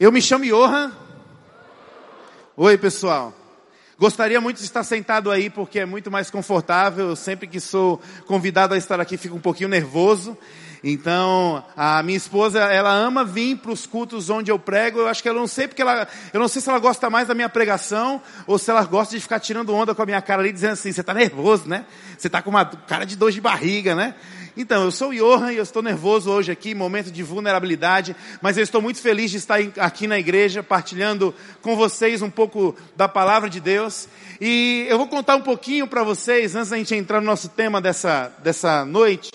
Eu me chamo Johan. Oi, pessoal. Gostaria muito de estar sentado aí porque é muito mais confortável. Sempre que sou convidado a estar aqui fico um pouquinho nervoso. Então, a minha esposa, ela ama vir para os cultos onde eu prego. Eu acho que eu não sei porque ela, eu não sei se ela gosta mais da minha pregação ou se ela gosta de ficar tirando onda com a minha cara ali, dizendo assim: você está nervoso, né? Você está com uma cara de dor de barriga, né? Então, eu sou o Johan e eu estou nervoso hoje aqui, momento de vulnerabilidade, mas eu estou muito feliz de estar aqui na igreja, partilhando com vocês um pouco da palavra de Deus. E eu vou contar um pouquinho para vocês, antes da gente entrar no nosso tema dessa, dessa noite,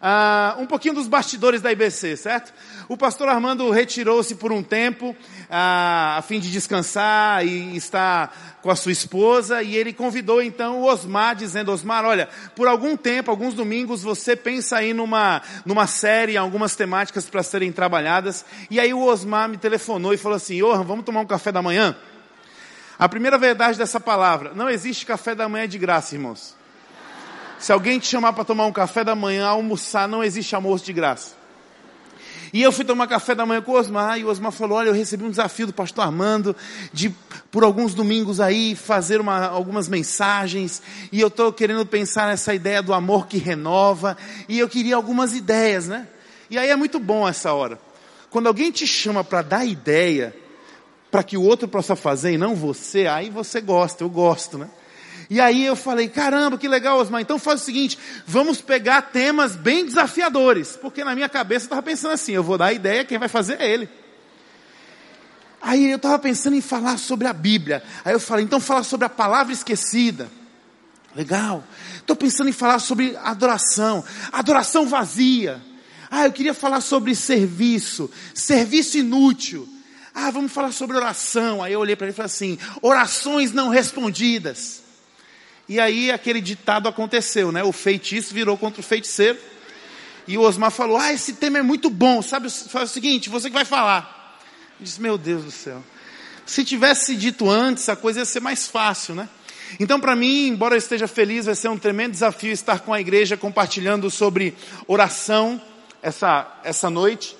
uh, um pouquinho dos bastidores da IBC, certo? O pastor Armando retirou-se por um tempo, uh, a fim de descansar e estar com a sua esposa, e ele convidou então o Osmar, dizendo, Osmar, olha, por algum tempo, alguns domingos, você pensa aí numa, numa série, algumas temáticas para serem trabalhadas, e aí o Osmar me telefonou e falou assim, Johan, vamos tomar um café da manhã? A primeira verdade dessa palavra, não existe café da manhã de graça, irmãos. Se alguém te chamar para tomar um café da manhã, almoçar, não existe almoço de graça. E eu fui tomar café da manhã com o Osmar, e o Osmar falou: Olha, eu recebi um desafio do pastor Armando, de por alguns domingos aí fazer uma, algumas mensagens, e eu estou querendo pensar nessa ideia do amor que renova, e eu queria algumas ideias, né? E aí é muito bom essa hora. Quando alguém te chama para dar ideia, para que o outro possa fazer e não você, aí você gosta, eu gosto, né? E aí eu falei, caramba, que legal, Osmar. Então faz o seguinte, vamos pegar temas bem desafiadores. Porque na minha cabeça eu estava pensando assim, eu vou dar a ideia, quem vai fazer é ele. Aí eu estava pensando em falar sobre a Bíblia. Aí eu falei, então fala sobre a palavra esquecida. Legal. Estou pensando em falar sobre adoração. Adoração vazia. Ah, eu queria falar sobre serviço. Serviço inútil. Ah, vamos falar sobre oração. Aí eu olhei para ele e falei assim: orações não respondidas. E aí aquele ditado aconteceu, né? O feitiço virou contra o feiticeiro. E o Osmar falou: Ah, esse tema é muito bom. Sabe, faz o seguinte, você que vai falar. Eu disse: Meu Deus do céu. Se tivesse dito antes, a coisa ia ser mais fácil, né? Então, para mim, embora eu esteja feliz, vai ser um tremendo desafio estar com a igreja compartilhando sobre oração essa, essa noite.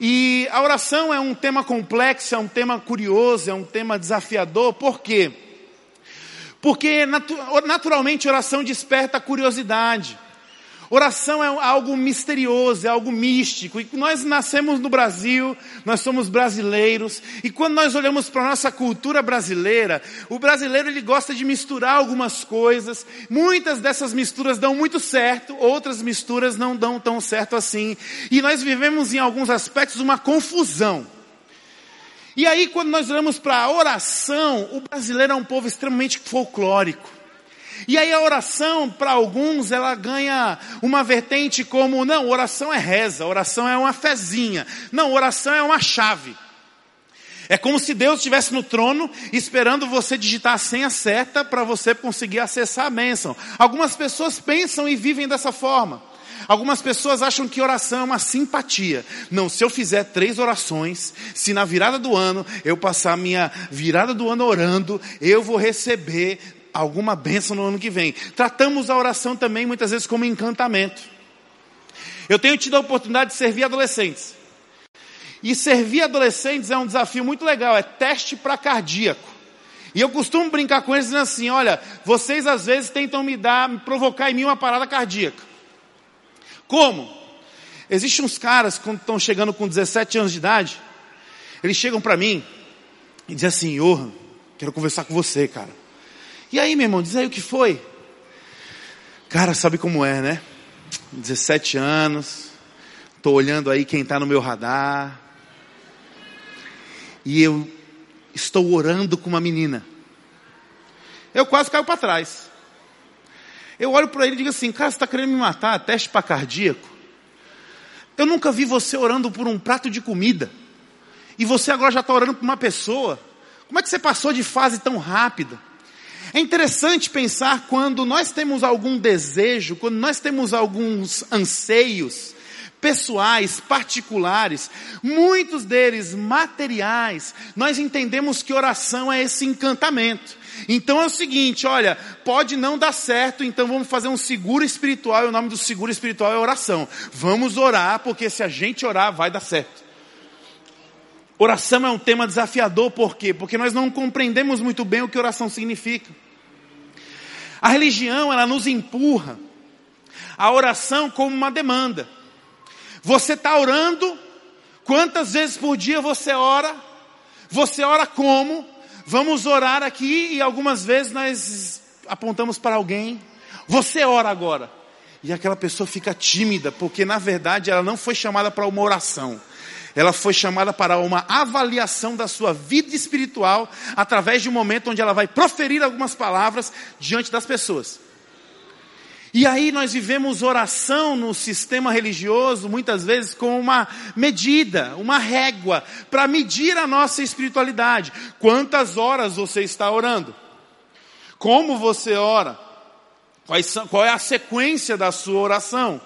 E a oração é um tema complexo, é um tema curioso, é um tema desafiador, por quê? Porque naturalmente oração desperta curiosidade. Oração é algo misterioso, é algo místico. E nós nascemos no Brasil, nós somos brasileiros, e quando nós olhamos para a nossa cultura brasileira, o brasileiro ele gosta de misturar algumas coisas. Muitas dessas misturas dão muito certo, outras misturas não dão tão certo assim. E nós vivemos em alguns aspectos uma confusão. E aí, quando nós olhamos para a oração, o brasileiro é um povo extremamente folclórico. E aí a oração, para alguns, ela ganha uma vertente como, não, oração é reza, oração é uma fezinha. Não, oração é uma chave. É como se Deus estivesse no trono esperando você digitar a senha certa para você conseguir acessar a bênção. Algumas pessoas pensam e vivem dessa forma. Algumas pessoas acham que oração é uma simpatia. Não, se eu fizer três orações, se na virada do ano eu passar a minha virada do ano orando, eu vou receber alguma bênção no ano que vem. Tratamos a oração também muitas vezes como encantamento. Eu tenho tido a oportunidade de servir adolescentes. E servir adolescentes é um desafio muito legal, é teste para cardíaco. E eu costumo brincar com eles dizendo assim: olha, vocês às vezes tentam me dar, me provocar em mim uma parada cardíaca. Como? Existem uns caras, quando estão chegando com 17 anos de idade, eles chegam para mim e dizem assim: Johan, quero conversar com você, cara. E aí, meu irmão, diz aí o que foi. Cara, sabe como é, né? 17 anos, estou olhando aí quem está no meu radar, e eu estou orando com uma menina. Eu quase caio para trás. Eu olho para ele e digo assim, cara, você está querendo me matar? Teste para cardíaco? Eu nunca vi você orando por um prato de comida. E você agora já está orando por uma pessoa. Como é que você passou de fase tão rápida? É interessante pensar quando nós temos algum desejo, quando nós temos alguns anseios pessoais, particulares, muitos deles materiais, nós entendemos que oração é esse encantamento. Então é o seguinte, olha, pode não dar certo, então vamos fazer um seguro espiritual, e o nome do seguro espiritual é oração. Vamos orar, porque se a gente orar, vai dar certo. Oração é um tema desafiador, por quê? Porque nós não compreendemos muito bem o que oração significa. A religião, ela nos empurra a oração como uma demanda. Você está orando, quantas vezes por dia você ora? Você ora como? Vamos orar aqui e algumas vezes nós apontamos para alguém. Você ora agora. E aquela pessoa fica tímida, porque na verdade ela não foi chamada para uma oração. Ela foi chamada para uma avaliação da sua vida espiritual através de um momento onde ela vai proferir algumas palavras diante das pessoas. E aí nós vivemos oração no sistema religioso muitas vezes como uma medida, uma régua para medir a nossa espiritualidade. Quantas horas você está orando? Como você ora? Qual é a sequência da sua oração?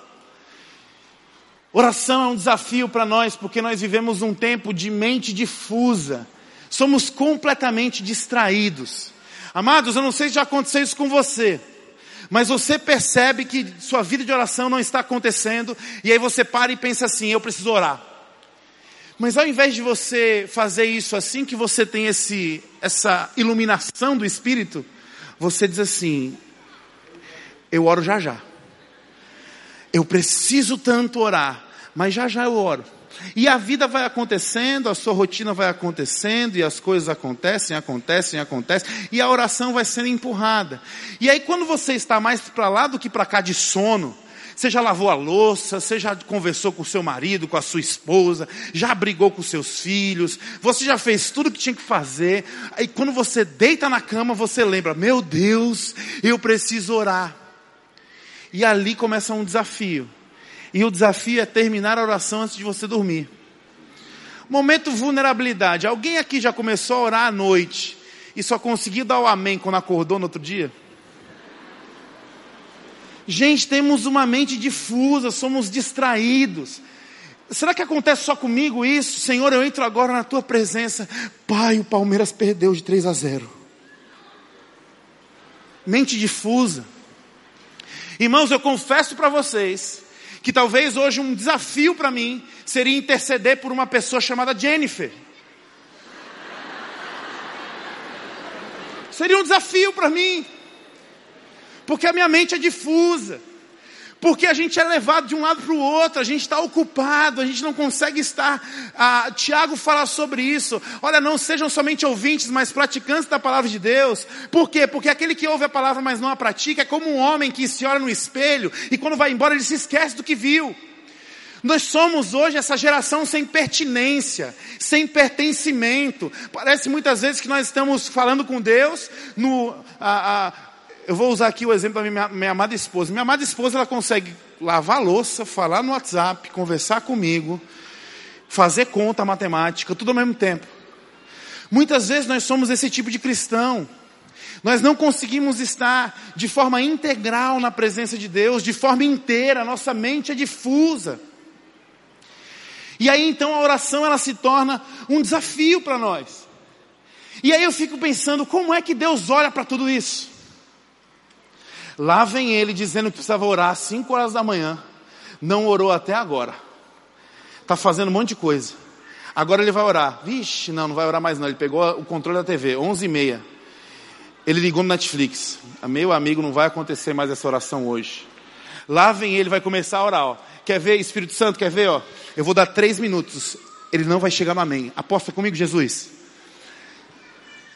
Oração é um desafio para nós, porque nós vivemos um tempo de mente difusa. Somos completamente distraídos. Amados, eu não sei se já aconteceu isso com você, mas você percebe que sua vida de oração não está acontecendo, e aí você para e pensa assim: eu preciso orar. Mas ao invés de você fazer isso assim que você tem esse, essa iluminação do Espírito, você diz assim: eu oro já já. Eu preciso tanto orar, mas já já eu oro. E a vida vai acontecendo, a sua rotina vai acontecendo, e as coisas acontecem, acontecem, acontecem, e a oração vai sendo empurrada. E aí, quando você está mais para lá do que para cá de sono, você já lavou a louça, você já conversou com o seu marido, com a sua esposa, já brigou com seus filhos, você já fez tudo o que tinha que fazer. Aí quando você deita na cama, você lembra: meu Deus, eu preciso orar. E ali começa um desafio. E o desafio é terminar a oração antes de você dormir. Momento vulnerabilidade. Alguém aqui já começou a orar à noite e só conseguiu dar o amém quando acordou no outro dia? Gente, temos uma mente difusa, somos distraídos. Será que acontece só comigo isso? Senhor, eu entro agora na tua presença. Pai, o Palmeiras perdeu de 3 a 0. Mente difusa. Irmãos, eu confesso para vocês que talvez hoje um desafio para mim seria interceder por uma pessoa chamada Jennifer. Seria um desafio para mim, porque a minha mente é difusa. Porque a gente é levado de um lado para o outro, a gente está ocupado, a gente não consegue estar. Ah, Tiago fala sobre isso. Olha, não sejam somente ouvintes, mas praticantes da palavra de Deus. Por quê? Porque aquele que ouve a palavra, mas não a pratica, é como um homem que se olha no espelho e quando vai embora ele se esquece do que viu. Nós somos hoje essa geração sem pertinência, sem pertencimento. Parece muitas vezes que nós estamos falando com Deus no. Ah, eu vou usar aqui o exemplo da minha, minha amada esposa. Minha amada esposa, ela consegue lavar louça, falar no WhatsApp, conversar comigo, fazer conta matemática, tudo ao mesmo tempo. Muitas vezes nós somos esse tipo de cristão. Nós não conseguimos estar de forma integral na presença de Deus, de forma inteira, nossa mente é difusa. E aí então a oração ela se torna um desafio para nós. E aí eu fico pensando, como é que Deus olha para tudo isso? Lá vem ele dizendo que precisava orar às 5 horas da manhã. Não orou até agora. Está fazendo um monte de coisa. Agora ele vai orar. Vixe, não, não vai orar mais não. Ele pegou o controle da TV, 11 e meia. Ele ligou no Netflix. Meu amigo, não vai acontecer mais essa oração hoje. Lá vem ele, vai começar a orar. Ó. Quer ver, Espírito Santo, quer ver? Ó? Eu vou dar três minutos. Ele não vai chegar no amém. Aposta comigo, Jesus.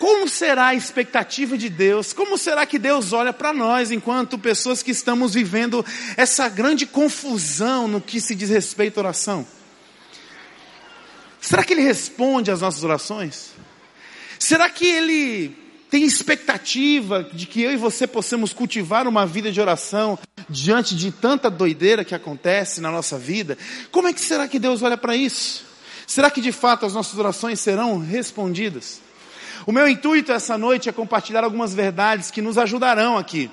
Como será a expectativa de Deus? Como será que Deus olha para nós enquanto pessoas que estamos vivendo essa grande confusão no que se diz respeito à oração? Será que Ele responde às nossas orações? Será que Ele tem expectativa de que eu e você possamos cultivar uma vida de oração diante de tanta doideira que acontece na nossa vida? Como é que será que Deus olha para isso? Será que de fato as nossas orações serão respondidas? O meu intuito essa noite é compartilhar algumas verdades que nos ajudarão aqui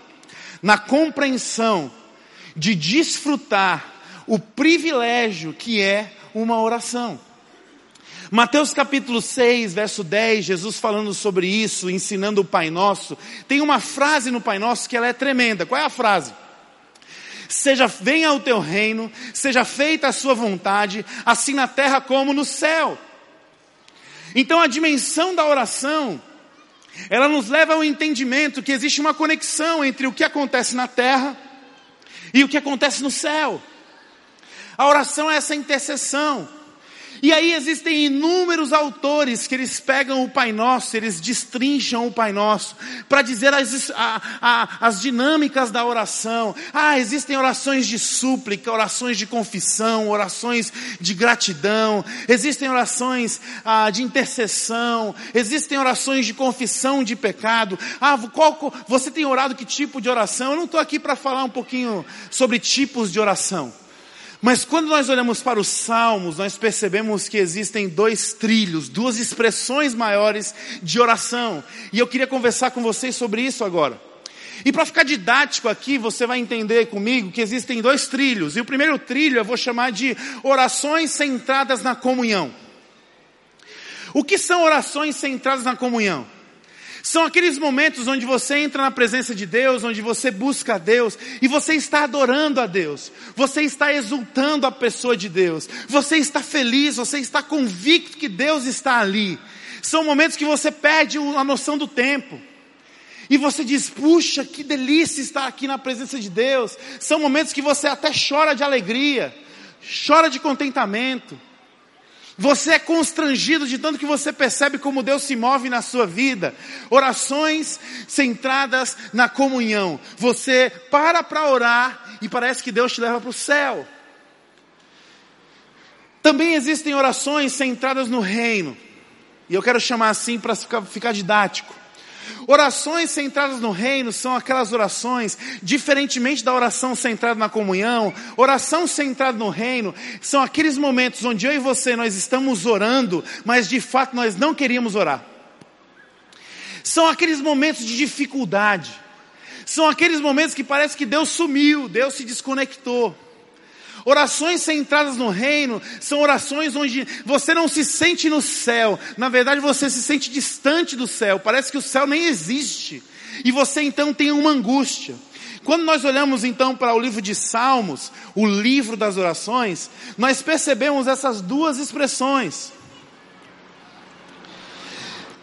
na compreensão de desfrutar o privilégio que é uma oração. Mateus capítulo 6, verso 10, Jesus falando sobre isso, ensinando o Pai Nosso, tem uma frase no Pai Nosso que ela é tremenda. Qual é a frase? Seja venha o teu reino, seja feita a sua vontade, assim na terra como no céu. Então a dimensão da oração, ela nos leva ao entendimento que existe uma conexão entre o que acontece na terra e o que acontece no céu. A oração é essa intercessão. E aí existem inúmeros autores que eles pegam o Pai Nosso, eles destrincham o Pai Nosso, para dizer as, a, a, as dinâmicas da oração. Ah, existem orações de súplica, orações de confissão, orações de gratidão, existem orações ah, de intercessão, existem orações de confissão de pecado. Ah, qual, você tem orado que tipo de oração? Eu não estou aqui para falar um pouquinho sobre tipos de oração. Mas quando nós olhamos para os salmos, nós percebemos que existem dois trilhos, duas expressões maiores de oração. E eu queria conversar com vocês sobre isso agora. E para ficar didático aqui, você vai entender comigo que existem dois trilhos. E o primeiro trilho eu vou chamar de orações centradas na comunhão. O que são orações centradas na comunhão? São aqueles momentos onde você entra na presença de Deus, onde você busca a Deus e você está adorando a Deus, você está exultando a pessoa de Deus, você está feliz, você está convicto que Deus está ali. São momentos que você perde a noção do tempo. E você diz, puxa, que delícia estar aqui na presença de Deus. São momentos que você até chora de alegria, chora de contentamento. Você é constrangido de tanto que você percebe como Deus se move na sua vida. Orações centradas na comunhão. Você para para orar e parece que Deus te leva para o céu. Também existem orações centradas no reino. E eu quero chamar assim para ficar didático. Orações centradas no reino são aquelas orações, diferentemente da oração centrada na comunhão, oração centrada no reino são aqueles momentos onde eu e você nós estamos orando, mas de fato nós não queríamos orar. São aqueles momentos de dificuldade. São aqueles momentos que parece que Deus sumiu, Deus se desconectou. Orações centradas no reino são orações onde você não se sente no céu, na verdade você se sente distante do céu, parece que o céu nem existe, e você então tem uma angústia. Quando nós olhamos então para o livro de Salmos, o livro das orações, nós percebemos essas duas expressões.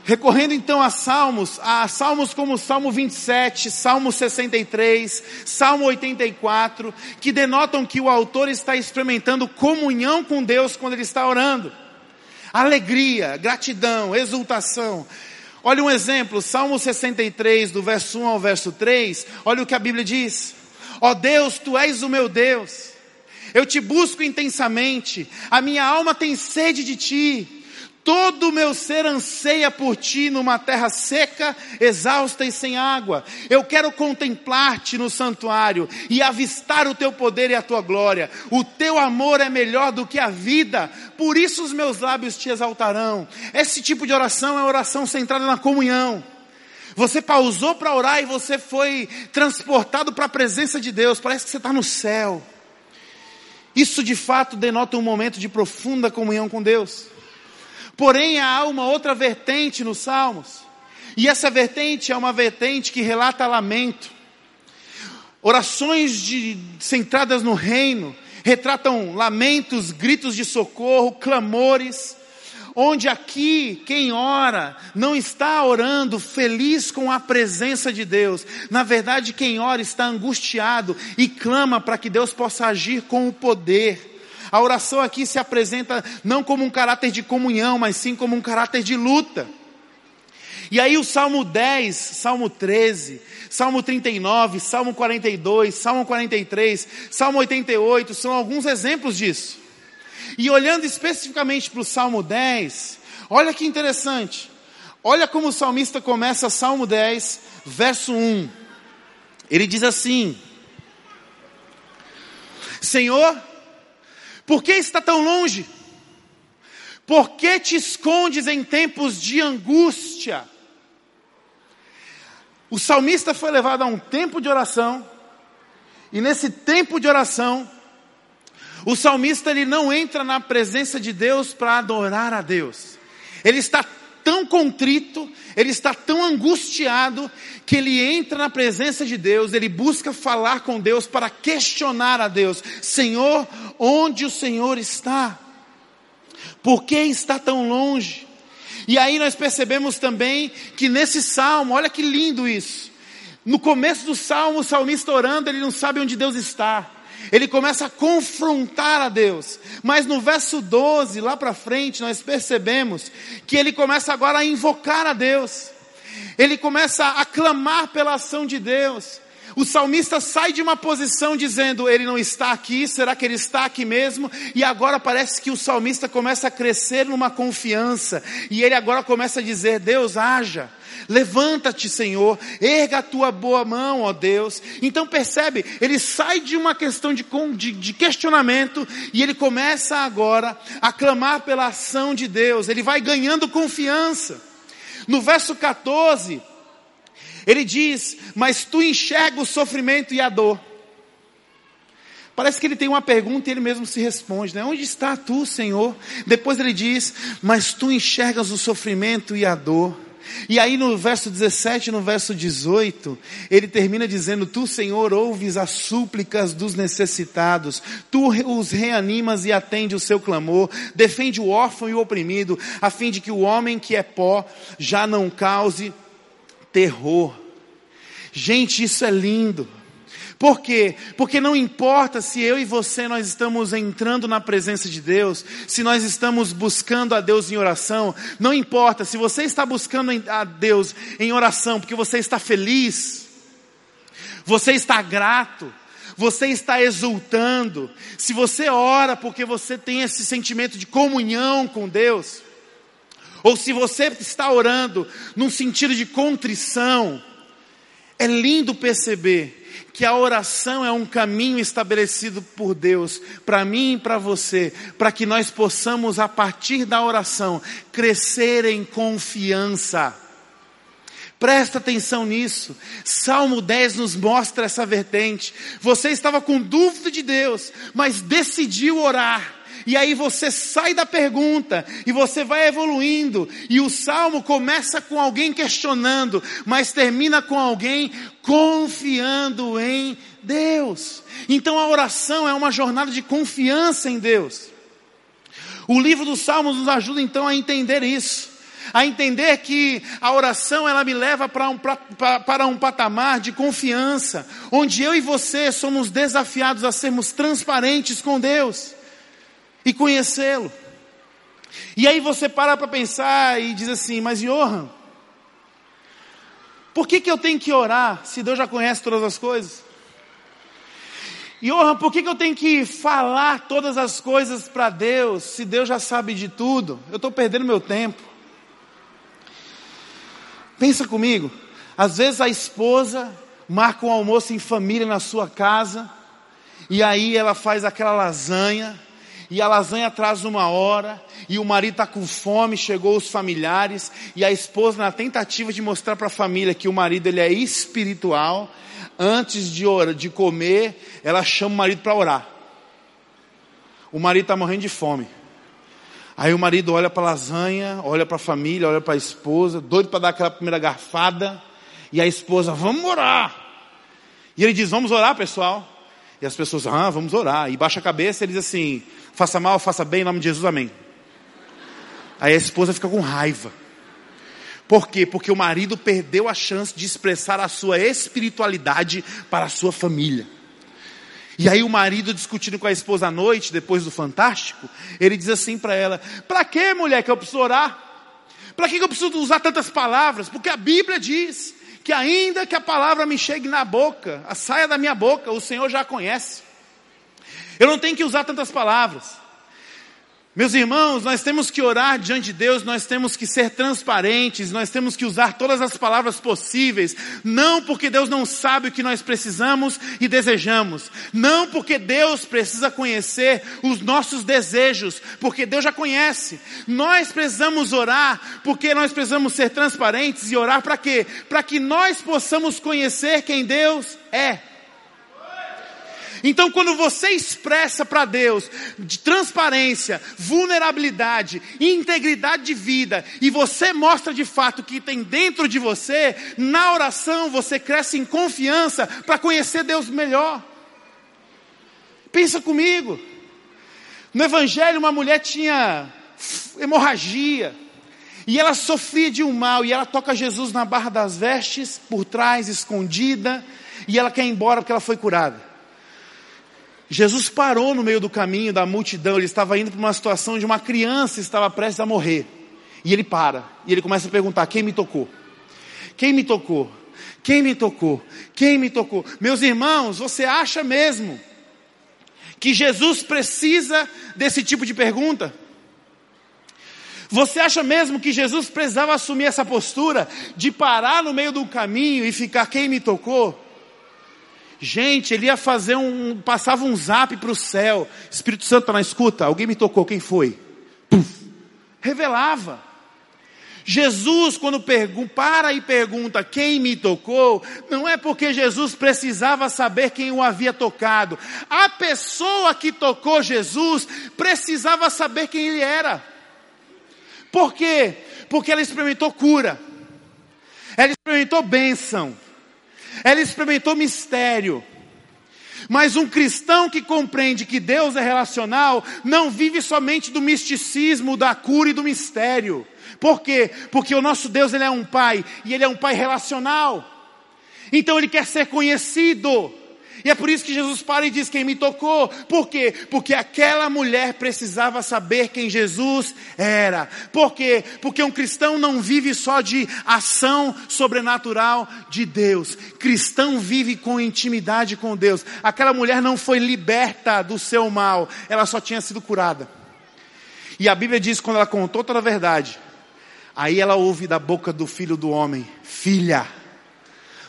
Recorrendo então a salmos, a salmos como Salmo 27, Salmo 63, Salmo 84, que denotam que o autor está experimentando comunhão com Deus quando ele está orando. Alegria, gratidão, exultação. Olha um exemplo, Salmo 63, do verso 1 ao verso 3, olha o que a Bíblia diz. Ó oh Deus, tu és o meu Deus. Eu te busco intensamente, a minha alma tem sede de ti Todo o meu ser anseia por ti numa terra seca, exausta e sem água. Eu quero contemplar-te no santuário e avistar o teu poder e a tua glória. O teu amor é melhor do que a vida, por isso os meus lábios te exaltarão. Esse tipo de oração é oração centrada na comunhão. Você pausou para orar e você foi transportado para a presença de Deus. Parece que você está no céu. Isso de fato denota um momento de profunda comunhão com Deus. Porém, há uma outra vertente nos Salmos. E essa vertente é uma vertente que relata lamento. Orações de, centradas no reino retratam lamentos, gritos de socorro, clamores, onde aqui quem ora não está orando feliz com a presença de Deus. Na verdade, quem ora está angustiado e clama para que Deus possa agir com o poder. A oração aqui se apresenta não como um caráter de comunhão, mas sim como um caráter de luta. E aí o Salmo 10, Salmo 13, Salmo 39, Salmo 42, Salmo 43, Salmo 88 são alguns exemplos disso. E olhando especificamente para o Salmo 10, olha que interessante. Olha como o salmista começa Salmo 10, verso 1. Ele diz assim: Senhor, por que está tão longe? Por que te escondes em tempos de angústia? O salmista foi levado a um tempo de oração, e nesse tempo de oração, o salmista ele não entra na presença de Deus para adorar a Deus. Ele está tão contrito, ele está tão angustiado, que ele entra na presença de Deus, ele busca falar com Deus para questionar a Deus: Senhor, onde o Senhor está? Por que está tão longe? E aí nós percebemos também que nesse salmo, olha que lindo isso. No começo do salmo, o salmista orando, ele não sabe onde Deus está. Ele começa a confrontar a Deus. Mas no verso 12, lá para frente, nós percebemos que ele começa agora a invocar a Deus. Ele começa a clamar pela ação de Deus. O salmista sai de uma posição dizendo, ele não está aqui, será que ele está aqui mesmo? E agora parece que o salmista começa a crescer numa confiança. E ele agora começa a dizer, Deus, haja. Levanta-te, Senhor, erga a tua boa mão, ó Deus. Então percebe, ele sai de uma questão de, de, de, questionamento e ele começa agora a clamar pela ação de Deus. Ele vai ganhando confiança. No verso 14, ele diz: Mas tu enxerga o sofrimento e a dor. Parece que ele tem uma pergunta e ele mesmo se responde, né? Onde está tu, Senhor? Depois ele diz: Mas tu enxergas o sofrimento e a dor. E aí no verso 17 no verso 18, ele termina dizendo: Tu, Senhor, ouves as súplicas dos necessitados, tu os reanimas e atende o seu clamor, defende o órfão e o oprimido, a fim de que o homem que é pó já não cause terror. Gente, isso é lindo. Por quê? Porque não importa se eu e você nós estamos entrando na presença de Deus, se nós estamos buscando a Deus em oração, não importa se você está buscando a Deus em oração porque você está feliz, você está grato, você está exultando, se você ora porque você tem esse sentimento de comunhão com Deus, ou se você está orando num sentido de contrição, é lindo perceber que a oração é um caminho estabelecido por Deus, para mim e para você, para que nós possamos, a partir da oração, crescer em confiança. Presta atenção nisso. Salmo 10 nos mostra essa vertente. Você estava com dúvida de Deus, mas decidiu orar. E aí você sai da pergunta e você vai evoluindo. E o salmo começa com alguém questionando, mas termina com alguém confiando em Deus. Então a oração é uma jornada de confiança em Deus. O livro dos Salmos nos ajuda então a entender isso a entender que a oração ela me leva para um, para, um patamar de confiança, onde eu e você somos desafiados a sermos transparentes com Deus e conhecê-lo. E aí você para para pensar e diz assim, mas Johan, por que, que eu tenho que orar se Deus já conhece todas as coisas? Johan, por que, que eu tenho que falar todas as coisas para Deus se Deus já sabe de tudo? Eu estou perdendo meu tempo. Pensa comigo, às vezes a esposa marca um almoço em família na sua casa, e aí ela faz aquela lasanha, e a lasanha atrasa uma hora, e o marido está com fome, chegou os familiares, e a esposa, na tentativa de mostrar para a família que o marido ele é espiritual, antes de, orar, de comer, ela chama o marido para orar. O marido está morrendo de fome. Aí o marido olha para a lasanha, olha para a família, olha para a esposa, doido para dar aquela primeira garfada, e a esposa, vamos orar. E ele diz, vamos orar, pessoal. E as pessoas, ah, vamos orar. E baixa a cabeça e diz assim: faça mal, faça bem, em nome de Jesus, amém. Aí a esposa fica com raiva. Por quê? Porque o marido perdeu a chance de expressar a sua espiritualidade para a sua família. E aí o marido discutindo com a esposa à noite, depois do fantástico, ele diz assim para ela: "Para que, mulher, que eu preciso orar? Para que eu preciso usar tantas palavras? Porque a Bíblia diz que ainda que a palavra me chegue na boca, a saia da minha boca, o Senhor já conhece. Eu não tenho que usar tantas palavras. Meus irmãos, nós temos que orar diante de Deus, nós temos que ser transparentes, nós temos que usar todas as palavras possíveis, não porque Deus não sabe o que nós precisamos e desejamos, não porque Deus precisa conhecer os nossos desejos, porque Deus já conhece. Nós precisamos orar porque nós precisamos ser transparentes e orar para quê? Para que nós possamos conhecer quem Deus é. Então, quando você expressa para Deus de transparência, vulnerabilidade, integridade de vida, e você mostra de fato o que tem dentro de você, na oração você cresce em confiança para conhecer Deus melhor. Pensa comigo. No Evangelho, uma mulher tinha hemorragia. E ela sofria de um mal, e ela toca Jesus na barra das vestes, por trás, escondida, e ela quer ir embora porque ela foi curada. Jesus parou no meio do caminho da multidão, ele estava indo para uma situação onde uma criança estava prestes a morrer. E ele para, e ele começa a perguntar: quem me tocou? Quem me tocou? Quem me tocou? Quem me tocou? Meus irmãos, você acha mesmo que Jesus precisa desse tipo de pergunta? Você acha mesmo que Jesus precisava assumir essa postura de parar no meio do caminho e ficar quem me tocou? Gente, ele ia fazer um, passava um zap para o céu. Espírito Santo está na escuta. Alguém me tocou, quem foi? Puf, revelava. Jesus, quando para e pergunta quem me tocou, não é porque Jesus precisava saber quem o havia tocado. A pessoa que tocou Jesus precisava saber quem ele era. Por quê? Porque ela experimentou cura, ela experimentou bênção, ela experimentou mistério. Mas um cristão que compreende que Deus é relacional, não vive somente do misticismo, da cura e do mistério. Por quê? Porque o nosso Deus ele é um pai e ele é um pai relacional. Então ele quer ser conhecido. E é por isso que Jesus para e diz quem me tocou. Por quê? Porque aquela mulher precisava saber quem Jesus era. Por quê? Porque um cristão não vive só de ação sobrenatural de Deus. Cristão vive com intimidade com Deus. Aquela mulher não foi liberta do seu mal, ela só tinha sido curada. E a Bíblia diz quando ela contou toda a verdade, Aí ela ouve da boca do filho do homem: Filha,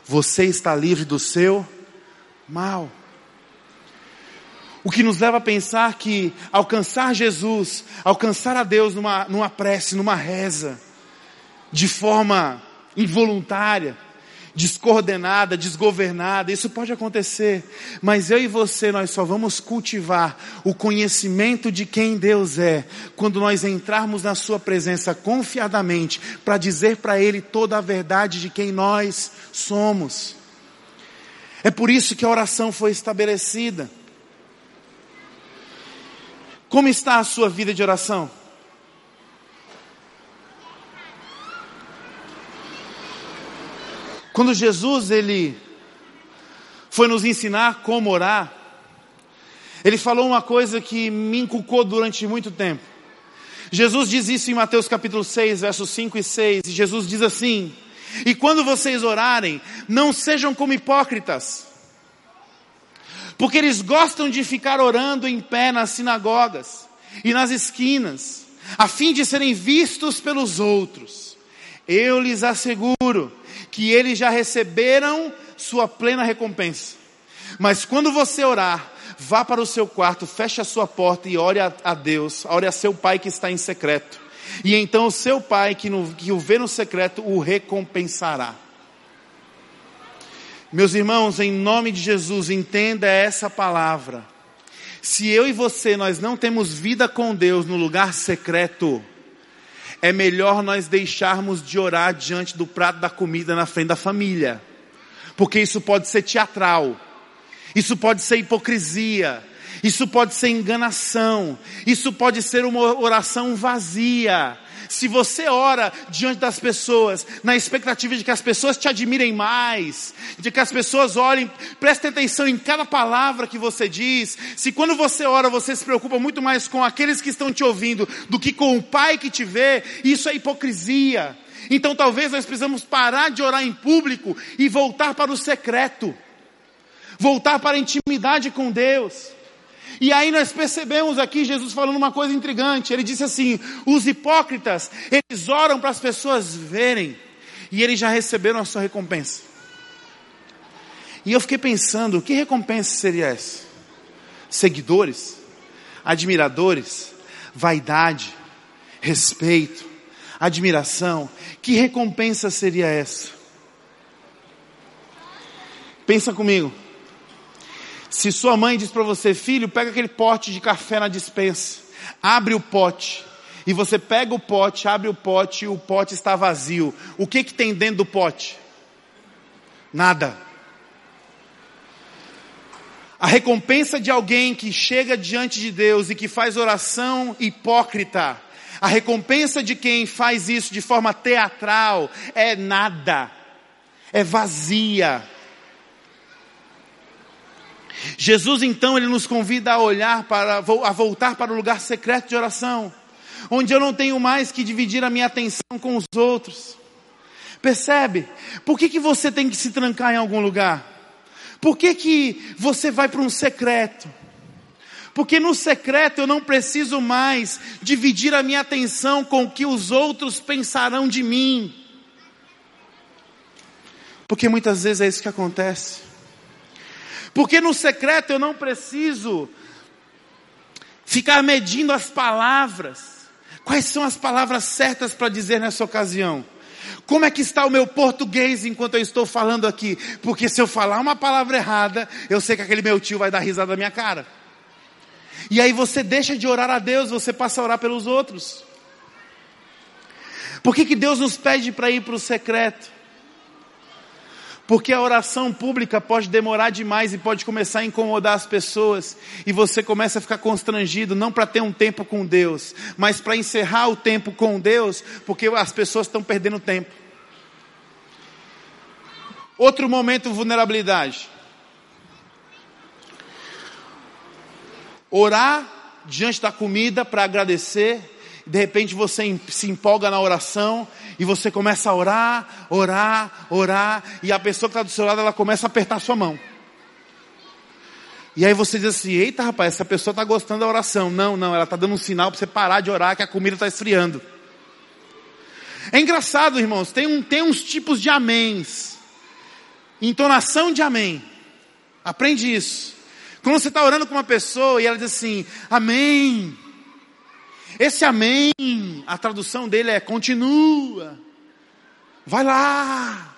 você está livre do seu mal. O que nos leva a pensar que alcançar Jesus, alcançar a Deus numa, numa prece, numa reza, de forma involuntária, descoordenada, desgovernada, isso pode acontecer, mas eu e você, nós só vamos cultivar o conhecimento de quem Deus é, quando nós entrarmos na Sua presença confiadamente, para dizer para Ele toda a verdade de quem nós somos. É por isso que a oração foi estabelecida. Como está a sua vida de oração? Quando Jesus ele foi nos ensinar como orar, ele falou uma coisa que me inculcou durante muito tempo. Jesus diz isso em Mateus capítulo 6, versos 5 e 6. E Jesus diz assim: E quando vocês orarem, não sejam como hipócritas, porque eles gostam de ficar orando em pé nas sinagogas e nas esquinas, a fim de serem vistos pelos outros. Eu lhes asseguro que eles já receberam sua plena recompensa. Mas quando você orar, vá para o seu quarto, feche a sua porta e ore a, Deus, ore a seu pai que está em secreto. E então o seu pai que, no, que o vê no secreto o recompensará. Meus irmãos, em nome de Jesus, entenda essa palavra. Se eu e você nós não temos vida com Deus no lugar secreto, é melhor nós deixarmos de orar diante do prato da comida na frente da família. Porque isso pode ser teatral. Isso pode ser hipocrisia. Isso pode ser enganação. Isso pode ser uma oração vazia. Se você ora diante das pessoas, na expectativa de que as pessoas te admirem mais, de que as pessoas olhem, prestem atenção em cada palavra que você diz, se quando você ora você se preocupa muito mais com aqueles que estão te ouvindo do que com o Pai que te vê, isso é hipocrisia. Então talvez nós precisamos parar de orar em público e voltar para o secreto, voltar para a intimidade com Deus. E aí nós percebemos aqui Jesus falando uma coisa intrigante. Ele disse assim: os hipócritas, eles oram para as pessoas verem, e eles já receberam a sua recompensa. E eu fiquei pensando: que recompensa seria essa? Seguidores, admiradores, vaidade, respeito, admiração. Que recompensa seria essa? Pensa comigo. Se sua mãe diz para você, filho, pega aquele pote de café na dispensa, abre o pote, e você pega o pote, abre o pote e o pote está vazio. O que que tem dentro do pote? Nada. A recompensa de alguém que chega diante de Deus e que faz oração hipócrita, A recompensa de quem faz isso de forma teatral é nada, é vazia. Jesus então ele nos convida a olhar para a voltar para o lugar secreto de oração, onde eu não tenho mais que dividir a minha atenção com os outros. Percebe? Por que, que você tem que se trancar em algum lugar? Por que, que você vai para um secreto? Porque no secreto eu não preciso mais dividir a minha atenção com o que os outros pensarão de mim. Porque muitas vezes é isso que acontece. Porque no secreto eu não preciso ficar medindo as palavras. Quais são as palavras certas para dizer nessa ocasião? Como é que está o meu português enquanto eu estou falando aqui? Porque se eu falar uma palavra errada, eu sei que aquele meu tio vai dar risada na minha cara. E aí você deixa de orar a Deus, você passa a orar pelos outros. Por que, que Deus nos pede para ir para o secreto? Porque a oração pública pode demorar demais e pode começar a incomodar as pessoas, e você começa a ficar constrangido, não para ter um tempo com Deus, mas para encerrar o tempo com Deus, porque as pessoas estão perdendo tempo. Outro momento, vulnerabilidade. Orar diante da comida para agradecer, de repente você se empolga na oração e você começa a orar, orar, orar, e a pessoa que está do seu lado ela começa a apertar a sua mão. E aí você diz assim: Eita rapaz, essa pessoa está gostando da oração. Não, não, ela está dando um sinal para você parar de orar que a comida está esfriando. É engraçado, irmãos, tem, um, tem uns tipos de améns. Entonação de amém. Aprende isso. Quando você está orando com uma pessoa e ela diz assim, amém. Esse amém, a tradução dele é continua. Vai lá.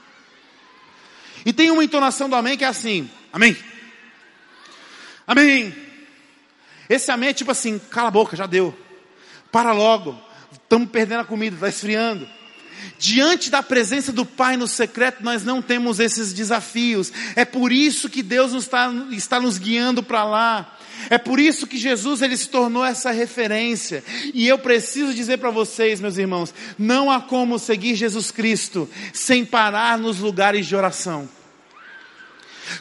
E tem uma entonação do amém que é assim: Amém. Amém. Esse amém é tipo assim: cala a boca, já deu. Para logo. Estamos perdendo a comida, está esfriando. Diante da presença do Pai no secreto, nós não temos esses desafios. É por isso que Deus nos está, está nos guiando para lá. É por isso que Jesus ele se tornou essa referência. E eu preciso dizer para vocês, meus irmãos, não há como seguir Jesus Cristo sem parar nos lugares de oração.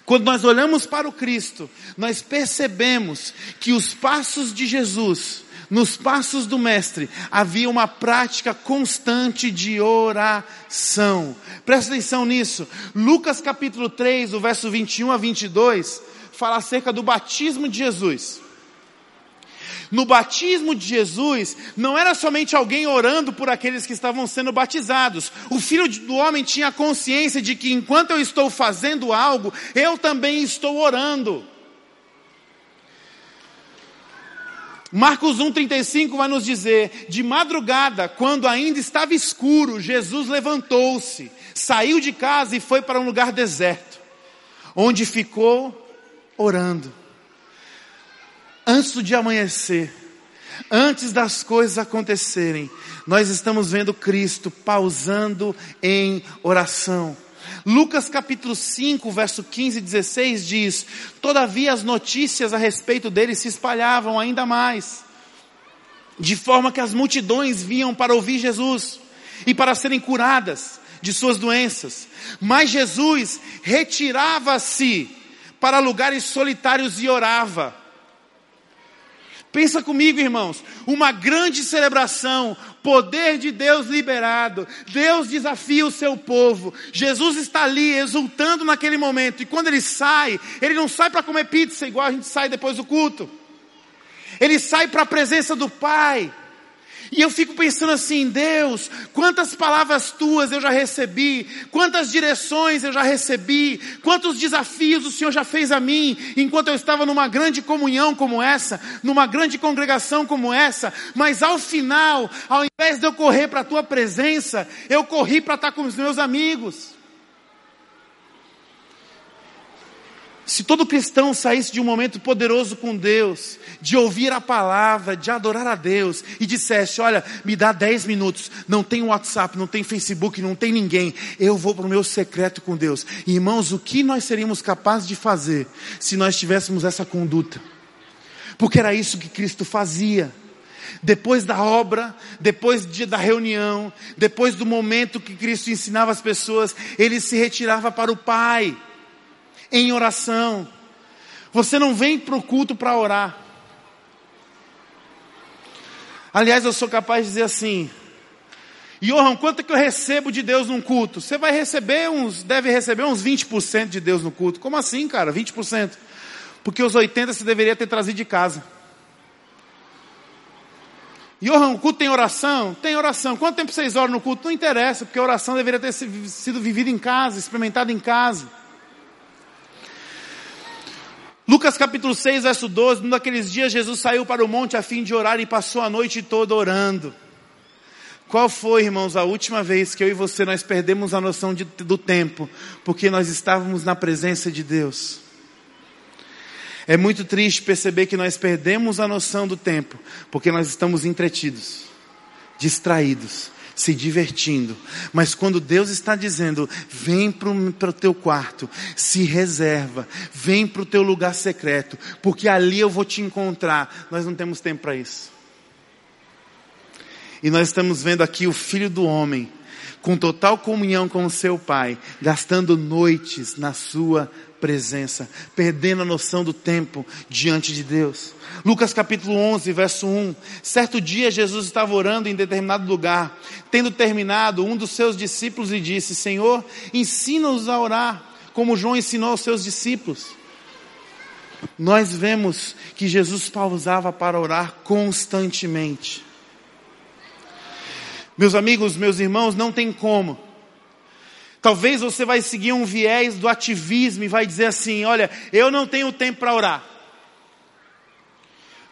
Quando nós olhamos para o Cristo, nós percebemos que os passos de Jesus, nos passos do Mestre, havia uma prática constante de oração. Presta atenção nisso. Lucas capítulo 3, o verso 21 a 22, fala acerca do batismo de Jesus. No batismo de Jesus, não era somente alguém orando por aqueles que estavam sendo batizados. O filho do homem tinha consciência de que enquanto eu estou fazendo algo, eu também estou orando. Marcos 1,35 vai nos dizer: de madrugada, quando ainda estava escuro, Jesus levantou-se, saiu de casa e foi para um lugar deserto, onde ficou orando. Antes dia amanhecer, antes das coisas acontecerem, nós estamos vendo Cristo pausando em oração. Lucas capítulo 5, verso 15 e 16 diz: Todavia as notícias a respeito dele se espalhavam ainda mais, de forma que as multidões vinham para ouvir Jesus e para serem curadas de suas doenças. Mas Jesus retirava-se para lugares solitários e orava. Pensa comigo, irmãos, uma grande celebração, poder de Deus liberado, Deus desafia o seu povo, Jesus está ali exultando naquele momento, e quando ele sai, ele não sai para comer pizza igual a gente sai depois do culto, ele sai para a presença do Pai, e eu fico pensando assim, Deus, quantas palavras tuas eu já recebi, quantas direções eu já recebi, quantos desafios o Senhor já fez a mim, enquanto eu estava numa grande comunhão como essa, numa grande congregação como essa, mas ao final, ao invés de eu correr para a tua presença, eu corri para estar com os meus amigos. Se todo cristão saísse de um momento poderoso com Deus, de ouvir a palavra, de adorar a Deus, e dissesse: Olha, me dá 10 minutos, não tem WhatsApp, não tem Facebook, não tem ninguém, eu vou para o meu secreto com Deus. Irmãos, o que nós seríamos capazes de fazer se nós tivéssemos essa conduta? Porque era isso que Cristo fazia. Depois da obra, depois da reunião, depois do momento que Cristo ensinava as pessoas, ele se retirava para o Pai, em oração. Você não vem para o culto para orar. Aliás, eu sou capaz de dizer assim: Johan, quanto é que eu recebo de Deus num culto? Você vai receber uns, deve receber uns 20% de Deus no culto. Como assim, cara? 20%? Porque os 80% você deveria ter trazido de casa. Johan, o culto tem oração? Tem oração. Quanto tempo vocês oram no culto? Não interessa, porque a oração deveria ter sido vivida em casa, experimentada em casa. Lucas capítulo 6, verso 12, num daqueles dias Jesus saiu para o monte a fim de orar e passou a noite toda orando. Qual foi, irmãos, a última vez que eu e você nós perdemos a noção de, do tempo, porque nós estávamos na presença de Deus? É muito triste perceber que nós perdemos a noção do tempo, porque nós estamos entretidos, distraídos, se divertindo. Mas quando Deus está dizendo, vem para o teu quarto, se reserva, vem para o teu lugar secreto, porque ali eu vou te encontrar, nós não temos tempo para isso. E nós estamos vendo aqui o Filho do Homem, com total comunhão com o seu Pai, gastando noites na sua presença, perdendo a noção do tempo diante de Deus. Lucas capítulo 11, verso 1. Certo dia Jesus estava orando em determinado lugar. Tendo terminado, um dos seus discípulos lhe disse: Senhor, ensina-nos a orar, como João ensinou aos seus discípulos. Nós vemos que Jesus pausava para orar constantemente. Meus amigos, meus irmãos, não tem como Talvez você vai seguir um viés do ativismo e vai dizer assim: olha, eu não tenho tempo para orar.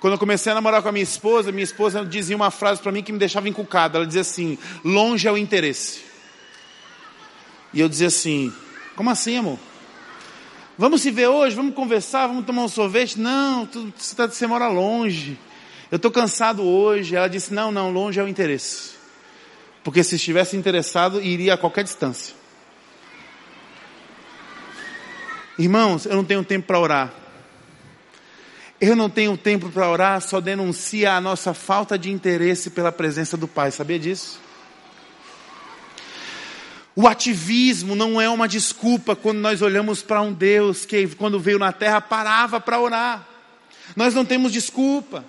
Quando eu comecei a namorar com a minha esposa, minha esposa dizia uma frase para mim que me deixava encucado. Ela dizia assim: longe é o interesse. E eu dizia assim: como assim, amor? Vamos se ver hoje, vamos conversar, vamos tomar um sorvete? Não, tu, você, tá, você mora longe. Eu estou cansado hoje. Ela disse: não, não, longe é o interesse. Porque se estivesse interessado, iria a qualquer distância. Irmãos, eu não tenho tempo para orar. Eu não tenho tempo para orar, só denuncia a nossa falta de interesse pela presença do Pai. Sabia disso? O ativismo não é uma desculpa quando nós olhamos para um Deus que, quando veio na terra, parava para orar. Nós não temos desculpa.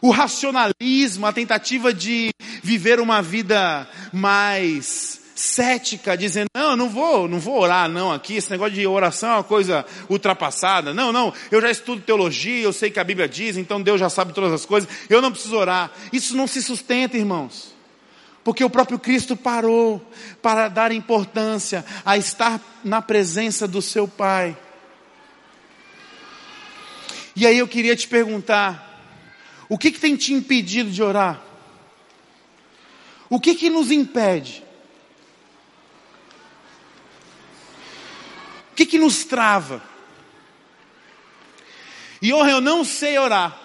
O racionalismo, a tentativa de viver uma vida mais cética, dizendo, não, eu não vou, não vou orar não aqui, esse negócio de oração é uma coisa ultrapassada. Não, não, eu já estudo teologia, eu sei que a Bíblia diz, então Deus já sabe todas as coisas, eu não preciso orar. Isso não se sustenta, irmãos. Porque o próprio Cristo parou para dar importância a estar na presença do seu Pai. E aí eu queria te perguntar, o que, que tem te impedido de orar? O que, que nos impede? O que, que nos trava? E oh, eu não sei orar.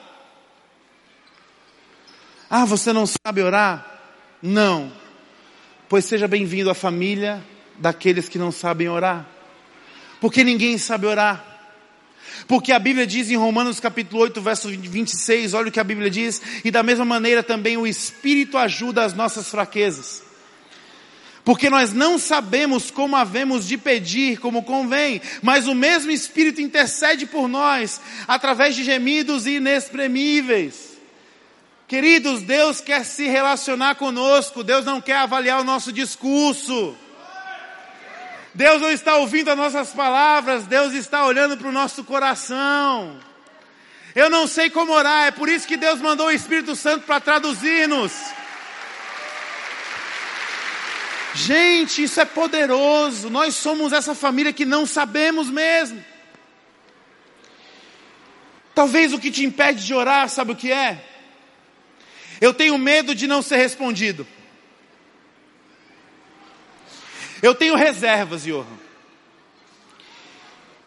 Ah, você não sabe orar? Não. Pois seja bem-vindo à família daqueles que não sabem orar. Porque ninguém sabe orar. Porque a Bíblia diz em Romanos capítulo 8, verso 26, olha o que a Bíblia diz, e da mesma maneira também o Espírito ajuda as nossas fraquezas porque nós não sabemos como havemos de pedir como convém, mas o mesmo Espírito intercede por nós através de gemidos inexprimíveis. Queridos, Deus quer se relacionar conosco, Deus não quer avaliar o nosso discurso. Deus não está ouvindo as nossas palavras, Deus está olhando para o nosso coração. Eu não sei como orar, é por isso que Deus mandou o Espírito Santo para traduzir-nos. Gente, isso é poderoso. Nós somos essa família que não sabemos mesmo. Talvez o que te impede de orar, sabe o que é? Eu tenho medo de não ser respondido. Eu tenho reservas, Johan.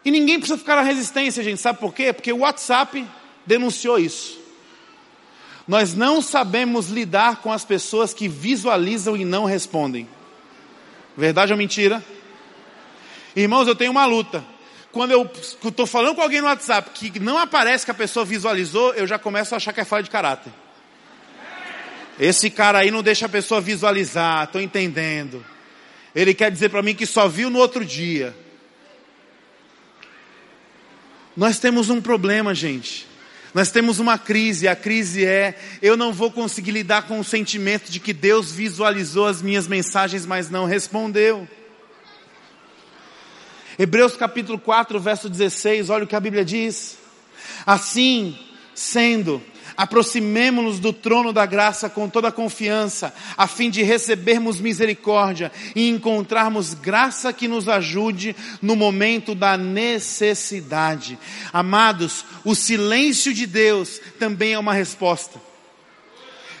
E ninguém precisa ficar na resistência, gente. Sabe por quê? Porque o WhatsApp denunciou isso. Nós não sabemos lidar com as pessoas que visualizam e não respondem. Verdade ou mentira? Irmãos, eu tenho uma luta. Quando eu estou falando com alguém no WhatsApp que não aparece que a pessoa visualizou, eu já começo a achar que é falha de caráter. Esse cara aí não deixa a pessoa visualizar, estou entendendo. Ele quer dizer para mim que só viu no outro dia. Nós temos um problema, gente. Nós temos uma crise, a crise é: eu não vou conseguir lidar com o sentimento de que Deus visualizou as minhas mensagens, mas não respondeu. Hebreus capítulo 4, verso 16, olha o que a Bíblia diz. Assim, sendo, aproximemo-nos do trono da graça com toda a confiança, a fim de recebermos misericórdia e encontrarmos graça que nos ajude no momento da necessidade. Amados, o silêncio de Deus também é uma resposta.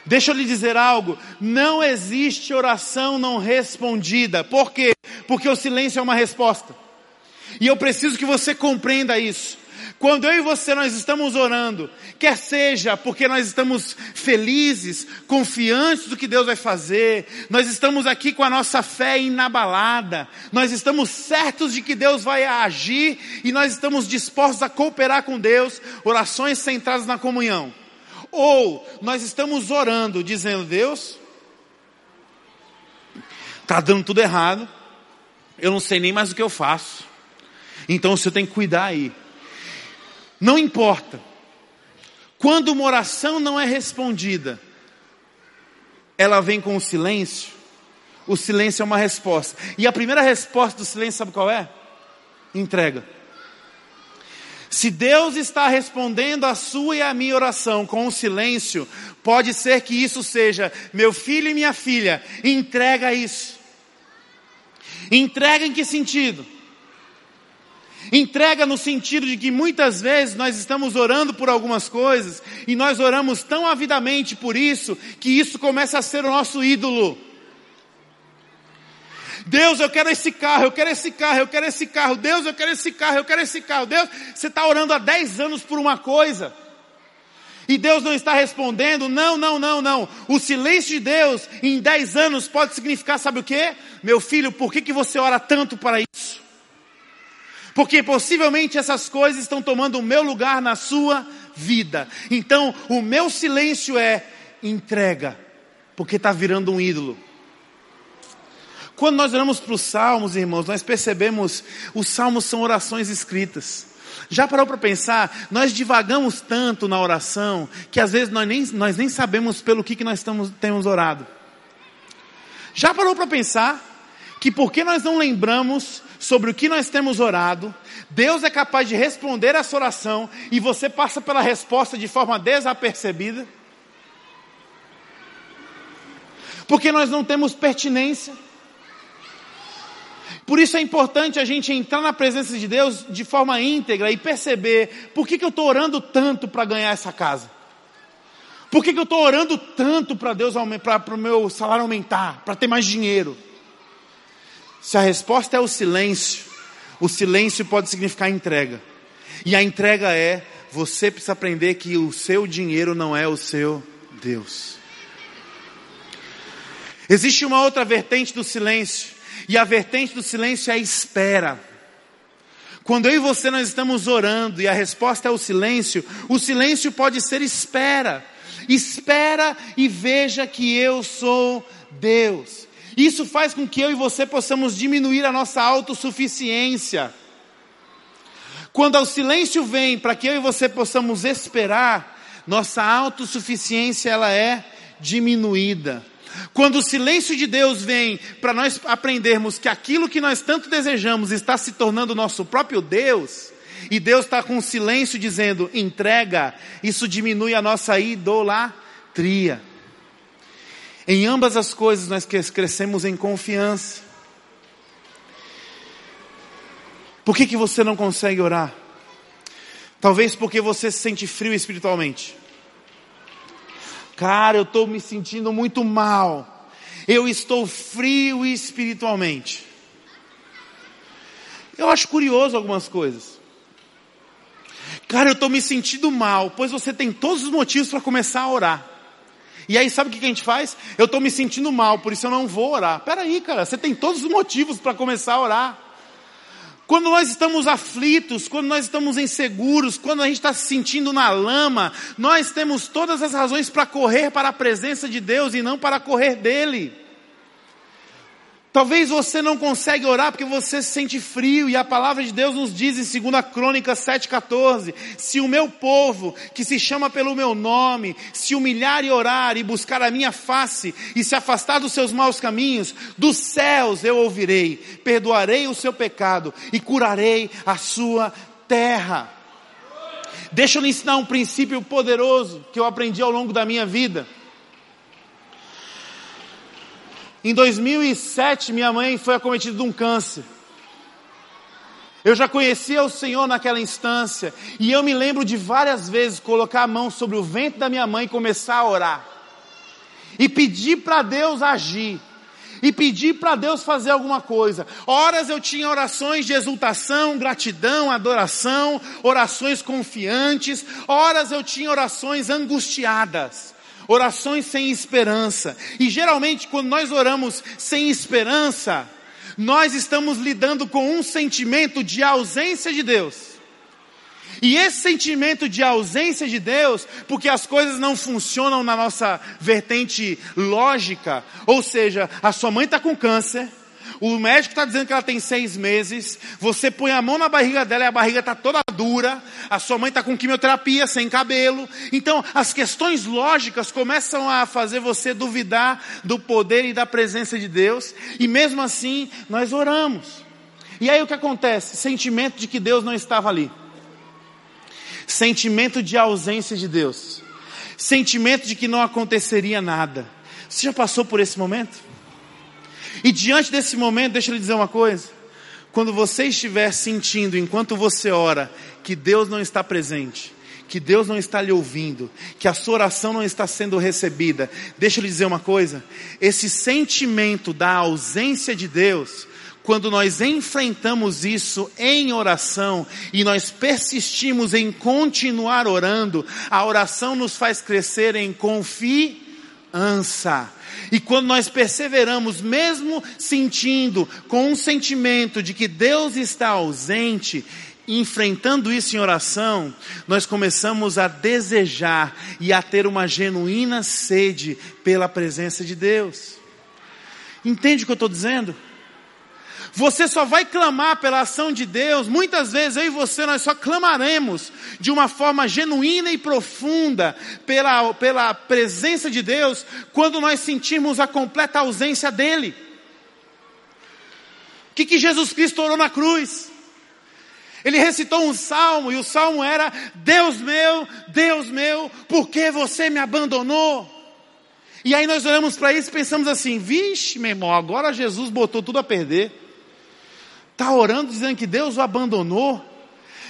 Deixa eu lhe dizer algo, não existe oração não respondida. Por quê? Porque o silêncio é uma resposta. E eu preciso que você compreenda isso. Quando eu e você nós estamos orando, quer seja porque nós estamos felizes, confiantes do que Deus vai fazer, nós estamos aqui com a nossa fé inabalada, nós estamos certos de que Deus vai agir e nós estamos dispostos a cooperar com Deus, orações centradas na comunhão. Ou nós estamos orando dizendo, Deus, está dando tudo errado, eu não sei nem mais o que eu faço. Então o senhor tem que cuidar aí. Não importa. Quando uma oração não é respondida, ela vem com o silêncio. O silêncio é uma resposta. E a primeira resposta do silêncio, sabe qual é? Entrega. Se Deus está respondendo a sua e a minha oração com o silêncio, pode ser que isso seja, meu filho e minha filha, entrega isso. Entrega em que sentido? Entrega no sentido de que muitas vezes nós estamos orando por algumas coisas e nós oramos tão avidamente por isso que isso começa a ser o nosso ídolo. Deus, eu quero esse carro, eu quero esse carro, eu quero esse carro. Deus, eu quero esse carro, eu quero esse carro. Deus, você está orando há 10 anos por uma coisa. E Deus não está respondendo, não, não, não, não. O silêncio de Deus em 10 anos pode significar, sabe o que? Meu filho, por que, que você ora tanto para isso? Porque possivelmente essas coisas estão tomando o meu lugar na sua vida. Então, o meu silêncio é entrega, porque está virando um ídolo. Quando nós olhamos para os salmos, irmãos, nós percebemos os salmos são orações escritas. Já parou para pensar? Nós divagamos tanto na oração que às vezes nós nem, nós nem sabemos pelo que, que nós estamos, temos orado. Já parou para pensar que porque nós não lembramos sobre o que nós temos orado, Deus é capaz de responder essa oração e você passa pela resposta de forma desapercebida? Porque nós não temos pertinência. Por isso é importante a gente entrar na presença de Deus de forma íntegra e perceber por que, que eu estou orando tanto para ganhar essa casa. Por que, que eu estou orando tanto para Deus para o meu salário aumentar, para ter mais dinheiro? Se a resposta é o silêncio, o silêncio pode significar entrega. E a entrega é: você precisa aprender que o seu dinheiro não é o seu Deus. Existe uma outra vertente do silêncio, e a vertente do silêncio é espera. Quando eu e você nós estamos orando e a resposta é o silêncio, o silêncio pode ser espera. Espera e veja que eu sou Deus. Isso faz com que eu e você possamos diminuir a nossa autossuficiência. Quando o silêncio vem para que eu e você possamos esperar, nossa autossuficiência ela é diminuída. Quando o silêncio de Deus vem para nós aprendermos que aquilo que nós tanto desejamos está se tornando nosso próprio Deus, e Deus está com silêncio dizendo entrega, isso diminui a nossa idolatria. Em ambas as coisas nós crescemos em confiança. Por que, que você não consegue orar? Talvez porque você se sente frio espiritualmente. Cara, eu estou me sentindo muito mal. Eu estou frio espiritualmente. Eu acho curioso algumas coisas. Cara, eu estou me sentindo mal, pois você tem todos os motivos para começar a orar. E aí sabe o que a gente faz? Eu estou me sentindo mal, por isso eu não vou orar. Peraí, cara, você tem todos os motivos para começar a orar. Quando nós estamos aflitos, quando nós estamos inseguros, quando a gente está se sentindo na lama, nós temos todas as razões para correr para a presença de Deus e não para correr dele. Talvez você não consegue orar porque você se sente frio e a palavra de Deus nos diz em 2 Crônica 7,14: se o meu povo, que se chama pelo meu nome, se humilhar e orar e buscar a minha face e se afastar dos seus maus caminhos, dos céus eu ouvirei, perdoarei o seu pecado e curarei a sua terra. Deixa eu lhe ensinar um princípio poderoso que eu aprendi ao longo da minha vida. Em 2007, minha mãe foi acometida de um câncer. Eu já conhecia o Senhor naquela instância, e eu me lembro de várias vezes colocar a mão sobre o ventre da minha mãe e começar a orar, e pedir para Deus agir, e pedir para Deus fazer alguma coisa. Horas eu tinha orações de exultação, gratidão, adoração, orações confiantes, horas eu tinha orações angustiadas orações sem esperança. E geralmente, quando nós oramos sem esperança, nós estamos lidando com um sentimento de ausência de Deus. E esse sentimento de ausência de Deus, porque as coisas não funcionam na nossa vertente lógica, ou seja, a sua mãe está com câncer, o médico está dizendo que ela tem seis meses. Você põe a mão na barriga dela e a barriga está toda dura. A sua mãe está com quimioterapia, sem cabelo. Então, as questões lógicas começam a fazer você duvidar do poder e da presença de Deus. E mesmo assim, nós oramos. E aí o que acontece? Sentimento de que Deus não estava ali. Sentimento de ausência de Deus. Sentimento de que não aconteceria nada. Você já passou por esse momento? E diante desse momento, deixa eu lhe dizer uma coisa. Quando você estiver sentindo, enquanto você ora, que Deus não está presente, que Deus não está lhe ouvindo, que a sua oração não está sendo recebida, deixa eu lhe dizer uma coisa. Esse sentimento da ausência de Deus, quando nós enfrentamos isso em oração e nós persistimos em continuar orando, a oração nos faz crescer em confiança. E quando nós perseveramos, mesmo sentindo com um sentimento de que Deus está ausente, enfrentando isso em oração, nós começamos a desejar e a ter uma genuína sede pela presença de Deus. Entende o que eu estou dizendo? Você só vai clamar pela ação de Deus, muitas vezes eu e você nós só clamaremos de uma forma genuína e profunda pela, pela presença de Deus quando nós sentirmos a completa ausência dEle. O que, que Jesus Cristo orou na cruz? Ele recitou um salmo e o salmo era: Deus meu, Deus meu, por que você me abandonou? E aí nós olhamos para isso e pensamos assim: vixe, meu irmão, agora Jesus botou tudo a perder. Está orando dizendo que Deus o abandonou?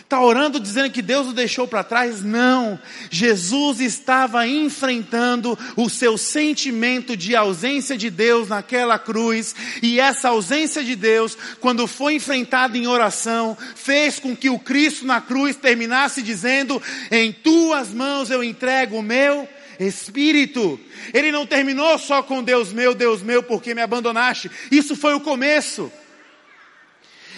Está orando dizendo que Deus o deixou para trás? Não. Jesus estava enfrentando o seu sentimento de ausência de Deus naquela cruz, e essa ausência de Deus, quando foi enfrentada em oração, fez com que o Cristo na cruz terminasse dizendo: Em tuas mãos eu entrego o meu Espírito. Ele não terminou só com Deus meu, Deus meu, porque me abandonaste. Isso foi o começo.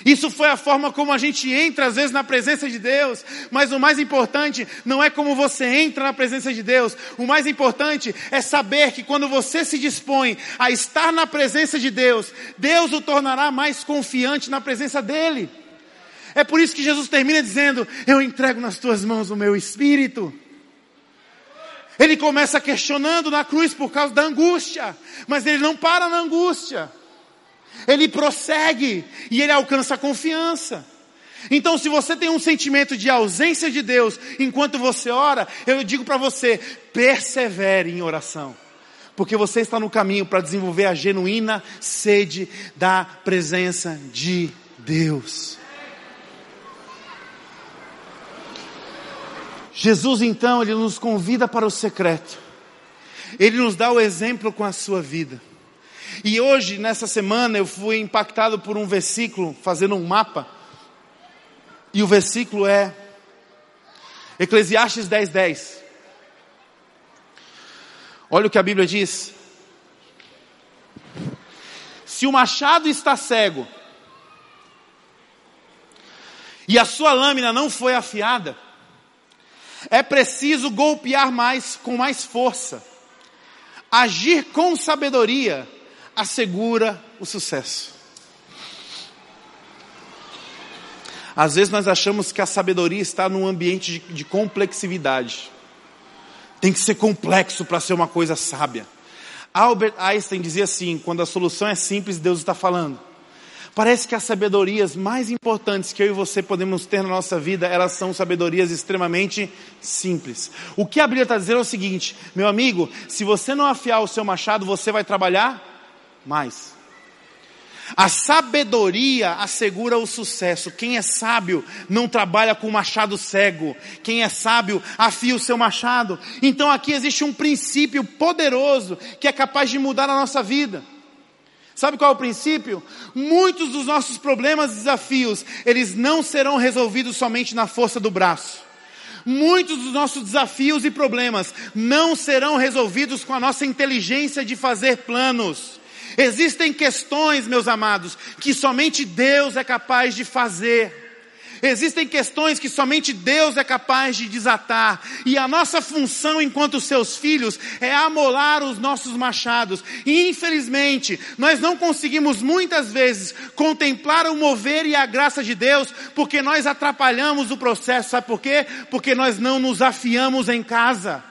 Isso foi a forma como a gente entra às vezes na presença de Deus, mas o mais importante não é como você entra na presença de Deus, o mais importante é saber que quando você se dispõe a estar na presença de Deus, Deus o tornará mais confiante na presença dEle. É por isso que Jesus termina dizendo: Eu entrego nas tuas mãos o meu espírito. Ele começa questionando na cruz por causa da angústia, mas ele não para na angústia ele prossegue e ele alcança a confiança. Então, se você tem um sentimento de ausência de Deus enquanto você ora, eu digo para você, persevere em oração. Porque você está no caminho para desenvolver a genuína sede da presença de Deus. Jesus então, ele nos convida para o secreto. Ele nos dá o exemplo com a sua vida. E hoje, nessa semana, eu fui impactado por um versículo, fazendo um mapa. E o versículo é Eclesiastes 10, 10. Olha o que a Bíblia diz. Se o machado está cego, e a sua lâmina não foi afiada, é preciso golpear mais com mais força. Agir com sabedoria assegura o sucesso. Às vezes nós achamos que a sabedoria está num ambiente de, de complexividade. Tem que ser complexo para ser uma coisa sábia. Albert Einstein dizia assim: quando a solução é simples, Deus está falando. Parece que as sabedorias mais importantes que eu e você podemos ter na nossa vida, elas são sabedorias extremamente simples. O que a Bíblia está dizendo é o seguinte, meu amigo, se você não afiar o seu machado, você vai trabalhar mais. A sabedoria assegura o sucesso. Quem é sábio não trabalha com machado cego. Quem é sábio afia o seu machado. Então aqui existe um princípio poderoso que é capaz de mudar a nossa vida. Sabe qual é o princípio? Muitos dos nossos problemas e desafios, eles não serão resolvidos somente na força do braço. Muitos dos nossos desafios e problemas não serão resolvidos com a nossa inteligência de fazer planos. Existem questões, meus amados, que somente Deus é capaz de fazer. Existem questões que somente Deus é capaz de desatar, e a nossa função enquanto seus filhos é amolar os nossos machados. E infelizmente, nós não conseguimos muitas vezes contemplar o mover e a graça de Deus, porque nós atrapalhamos o processo. Sabe por quê? Porque nós não nos afiamos em casa.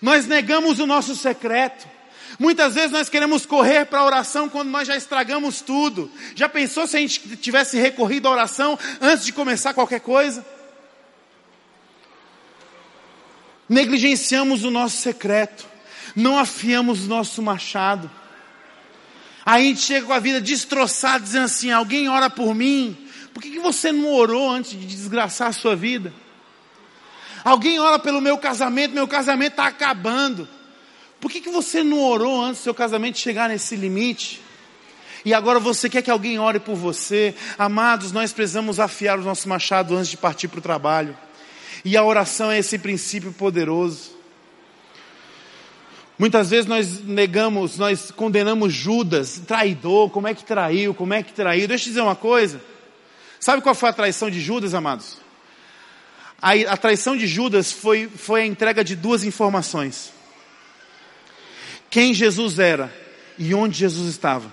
Nós negamos o nosso secreto. Muitas vezes nós queremos correr para a oração quando nós já estragamos tudo. Já pensou se a gente tivesse recorrido à oração antes de começar qualquer coisa? Negligenciamos o nosso secreto, não afiamos o nosso machado. Aí a gente chega com a vida destroçada, dizendo assim: alguém ora por mim. Por que, que você não orou antes de desgraçar a sua vida? Alguém ora pelo meu casamento, meu casamento está acabando. Por que, que você não orou antes do seu casamento chegar nesse limite? E agora você quer que alguém ore por você? Amados, nós precisamos afiar o nosso machado antes de partir para o trabalho. E a oração é esse princípio poderoso. Muitas vezes nós negamos, nós condenamos Judas, traidor, como é que traiu, como é que traiu. Deixa eu dizer uma coisa. Sabe qual foi a traição de Judas, amados? A, a traição de Judas foi, foi a entrega de duas informações quem Jesus era e onde Jesus estava.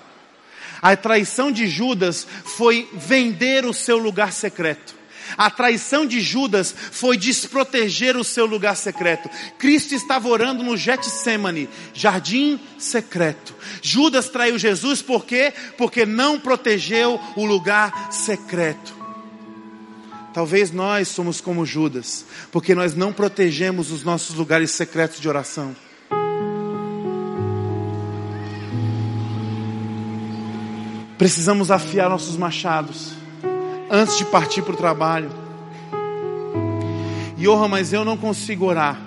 A traição de Judas foi vender o seu lugar secreto. A traição de Judas foi desproteger o seu lugar secreto. Cristo estava orando no Getsemane, jardim secreto. Judas traiu Jesus por quê? Porque não protegeu o lugar secreto. Talvez nós somos como Judas, porque nós não protegemos os nossos lugares secretos de oração. Precisamos afiar nossos machados antes de partir para o trabalho. E orra, mas eu não consigo orar,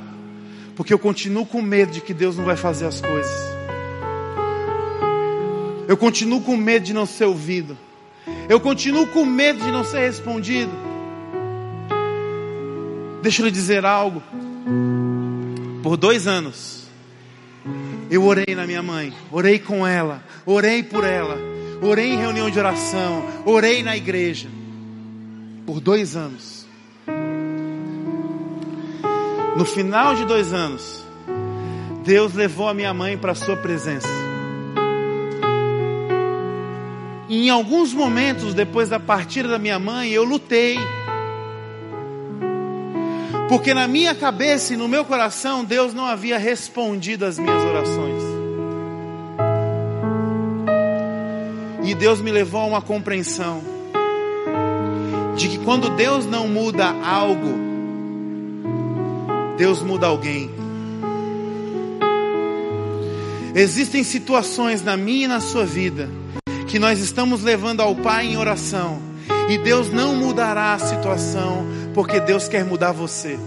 porque eu continuo com medo de que Deus não vai fazer as coisas. Eu continuo com medo de não ser ouvido. Eu continuo com medo de não ser respondido. Deixa eu lhe dizer algo. Por dois anos, eu orei na minha mãe, orei com ela, orei por ela orei em reunião de oração, orei na igreja por dois anos. No final de dois anos, Deus levou a minha mãe para a sua presença. E em alguns momentos depois da partida da minha mãe, eu lutei. Porque na minha cabeça e no meu coração, Deus não havia respondido às minhas orações. E Deus me levou a uma compreensão de que quando Deus não muda algo, Deus muda alguém. Existem situações na minha e na sua vida que nós estamos levando ao Pai em oração e Deus não mudará a situação porque Deus quer mudar você.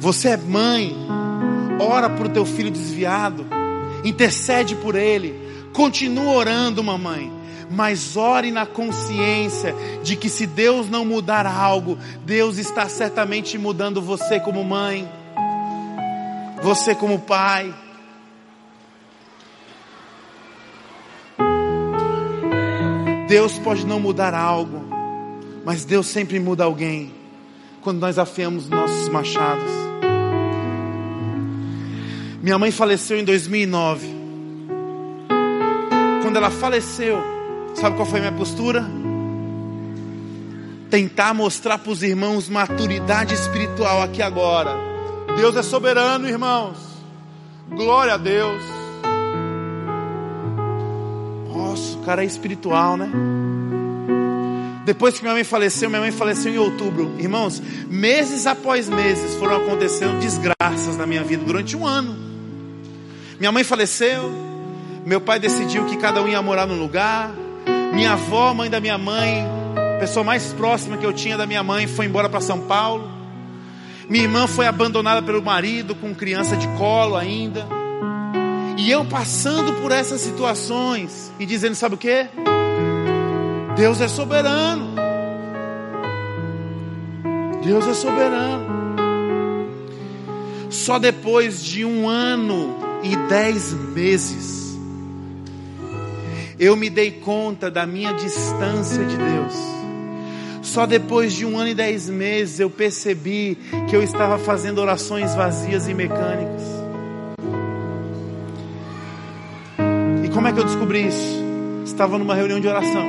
Você é mãe, ora para o teu filho desviado intercede por ele, continua orando, mamãe. Mas ore na consciência de que se Deus não mudar algo, Deus está certamente mudando você como mãe, você como pai. Deus pode não mudar algo, mas Deus sempre muda alguém quando nós afiamos nossos machados. Minha mãe faleceu em 2009. Quando ela faleceu, sabe qual foi a minha postura? Tentar mostrar para os irmãos maturidade espiritual aqui agora. Deus é soberano, irmãos. Glória a Deus. Nossa, o cara é espiritual, né? Depois que minha mãe faleceu, minha mãe faleceu em outubro. Irmãos, meses após meses foram acontecendo desgraças na minha vida durante um ano. Minha mãe faleceu, meu pai decidiu que cada um ia morar num lugar. Minha avó, mãe da minha mãe, pessoa mais próxima que eu tinha da minha mãe, foi embora para São Paulo. Minha irmã foi abandonada pelo marido com criança de colo ainda. E eu passando por essas situações e dizendo, sabe o que? Deus é soberano. Deus é soberano. Só depois de um ano e dez meses, eu me dei conta da minha distância de Deus. Só depois de um ano e dez meses eu percebi que eu estava fazendo orações vazias e mecânicas. E como é que eu descobri isso? Estava numa reunião de oração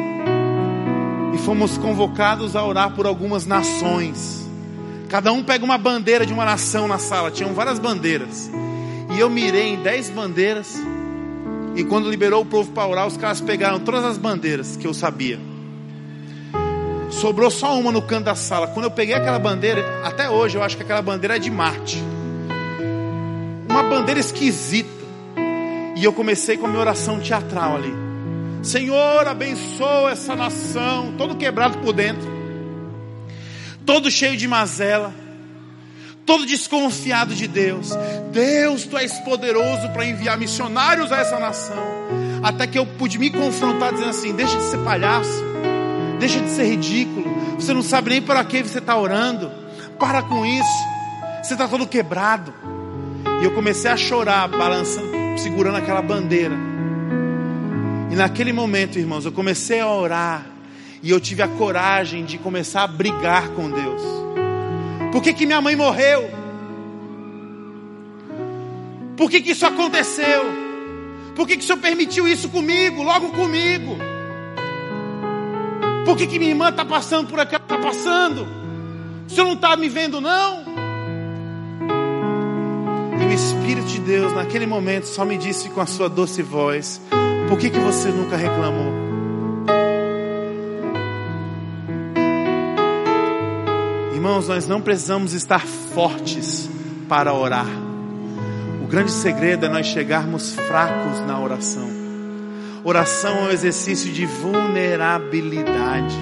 e fomos convocados a orar por algumas nações. Cada um pega uma bandeira de uma nação na sala, tinham várias bandeiras. E eu mirei em dez bandeiras. E quando liberou o povo para orar, os caras pegaram todas as bandeiras que eu sabia. Sobrou só uma no canto da sala. Quando eu peguei aquela bandeira, até hoje eu acho que aquela bandeira é de Marte. Uma bandeira esquisita. E eu comecei com a minha oração teatral ali. Senhor, abençoa essa nação, todo quebrado por dentro, todo cheio de mazela, todo desconfiado de Deus. Deus, tu és poderoso para enviar missionários a essa nação. Até que eu pude me confrontar dizendo assim: deixa de ser palhaço, deixa de ser ridículo. Você não sabe nem para que você está orando. Para com isso. Você está todo quebrado. E eu comecei a chorar, balançando, segurando aquela bandeira. E naquele momento, irmãos, eu comecei a orar. E eu tive a coragem de começar a brigar com Deus. Por que, que minha mãe morreu? Por que, que isso aconteceu? Por que, que o Senhor permitiu isso comigo, logo comigo? Por que, que minha irmã está passando por aqui? Está passando. O Senhor não está me vendo, não? E o Espírito de Deus, naquele momento, só me disse com a sua doce voz: por que, que você nunca reclamou? Irmãos, nós não precisamos estar fortes para orar. O grande segredo é nós chegarmos fracos na oração. Oração é um exercício de vulnerabilidade.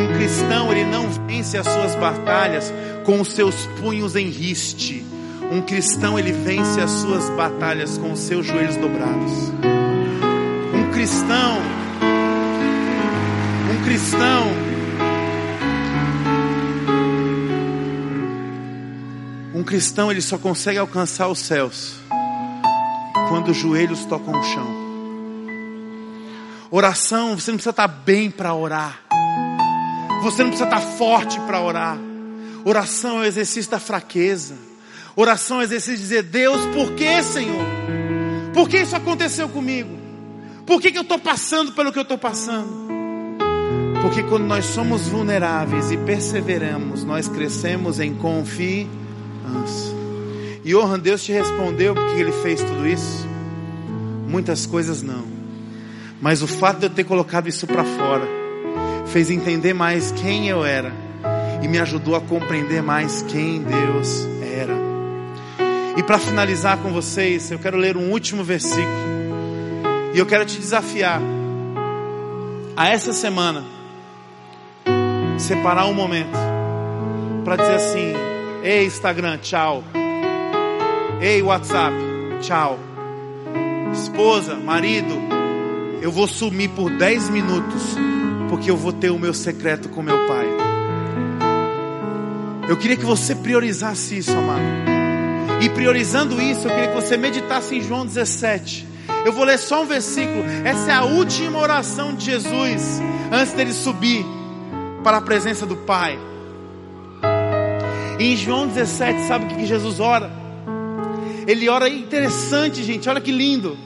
Um cristão, ele não vence as suas batalhas com os seus punhos em riste. Um cristão, ele vence as suas batalhas com os seus joelhos dobrados um cristão, um cristão ele só consegue alcançar os céus quando os joelhos tocam o chão. Oração, você não precisa estar bem para orar. Você não precisa estar forte para orar. Oração é o exercício da fraqueza. Oração é o exercício de dizer: Deus, por que, Senhor? Por que isso aconteceu comigo? Por que, que eu estou passando pelo que eu estou passando? Porque quando nós somos vulneráveis e perseveramos, nós crescemos em confiança. E honra Deus te respondeu porque Ele fez tudo isso? Muitas coisas não. Mas o fato de eu ter colocado isso para fora fez entender mais quem eu era e me ajudou a compreender mais quem Deus era. E para finalizar com vocês, eu quero ler um último versículo e eu quero te desafiar a essa semana separar um momento para dizer assim: Ei, Instagram, tchau. Ei, WhatsApp, tchau. Esposa, marido, eu vou sumir por 10 minutos porque eu vou ter o meu secreto com meu pai. Eu queria que você priorizasse isso, amado. E priorizando isso, eu queria que você meditasse em João 17 Eu vou ler só um versículo. Essa é a última oração de Jesus antes dele subir para a presença do Pai. Em João 17, sabe o que Jesus ora? Ele ora interessante, gente. Olha que lindo.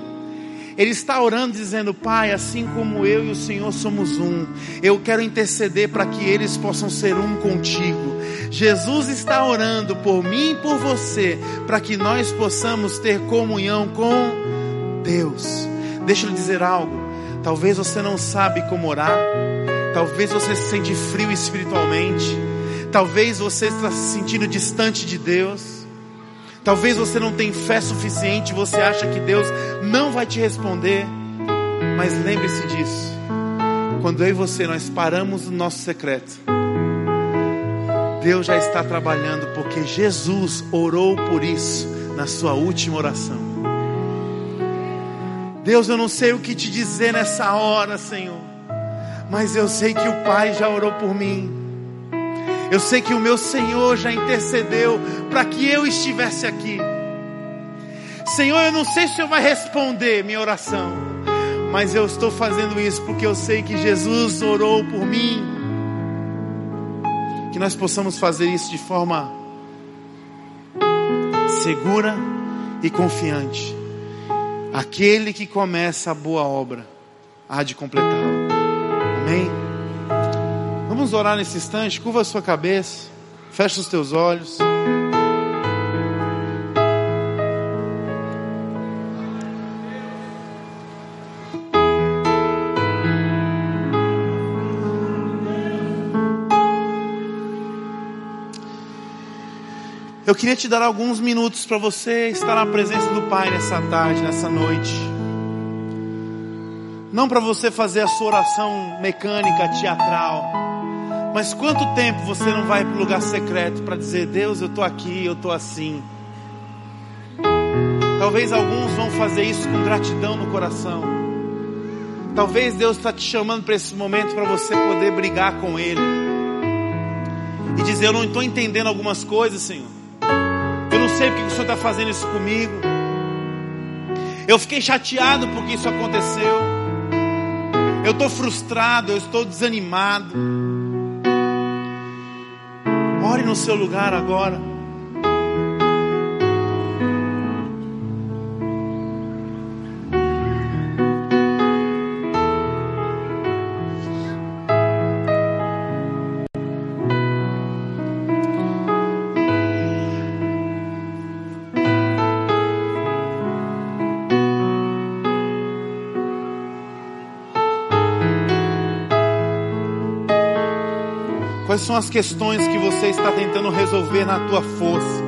Ele está orando dizendo: Pai, assim como eu e o Senhor somos um, eu quero interceder para que eles possam ser um contigo. Jesus está orando por mim e por você, para que nós possamos ter comunhão com Deus. Deixa eu lhe dizer algo. Talvez você não sabe como orar. Talvez você se sente frio espiritualmente. Talvez você está se sentindo distante de Deus. Talvez você não tenha fé suficiente, você acha que Deus não vai te responder. Mas lembre-se disso. Quando eu e você nós paramos no nosso secreto, Deus já está trabalhando porque Jesus orou por isso na sua última oração. Deus, eu não sei o que te dizer nessa hora, Senhor, mas eu sei que o Pai já orou por mim. Eu sei que o meu Senhor já intercedeu para que eu estivesse aqui. Senhor, eu não sei se o Senhor vai responder minha oração, mas eu estou fazendo isso porque eu sei que Jesus orou por mim. Que nós possamos fazer isso de forma segura e confiante. Aquele que começa a boa obra há de completá-la. Amém? Vamos orar nesse instante, curva a sua cabeça, fecha os teus olhos. Eu queria te dar alguns minutos para você estar na presença do Pai nessa tarde, nessa noite. Não para você fazer a sua oração mecânica, teatral mas quanto tempo você não vai para o lugar secreto para dizer: Deus, eu estou aqui, eu estou assim. Talvez alguns vão fazer isso com gratidão no coração. Talvez Deus está te chamando para esse momento para você poder brigar com Ele e dizer: Eu não estou entendendo algumas coisas, Senhor. Eu não sei porque o Senhor está fazendo isso comigo. Eu fiquei chateado porque isso aconteceu. Eu estou frustrado, eu estou desanimado. No seu lugar agora. Quais são as questões que você está tentando resolver na tua força?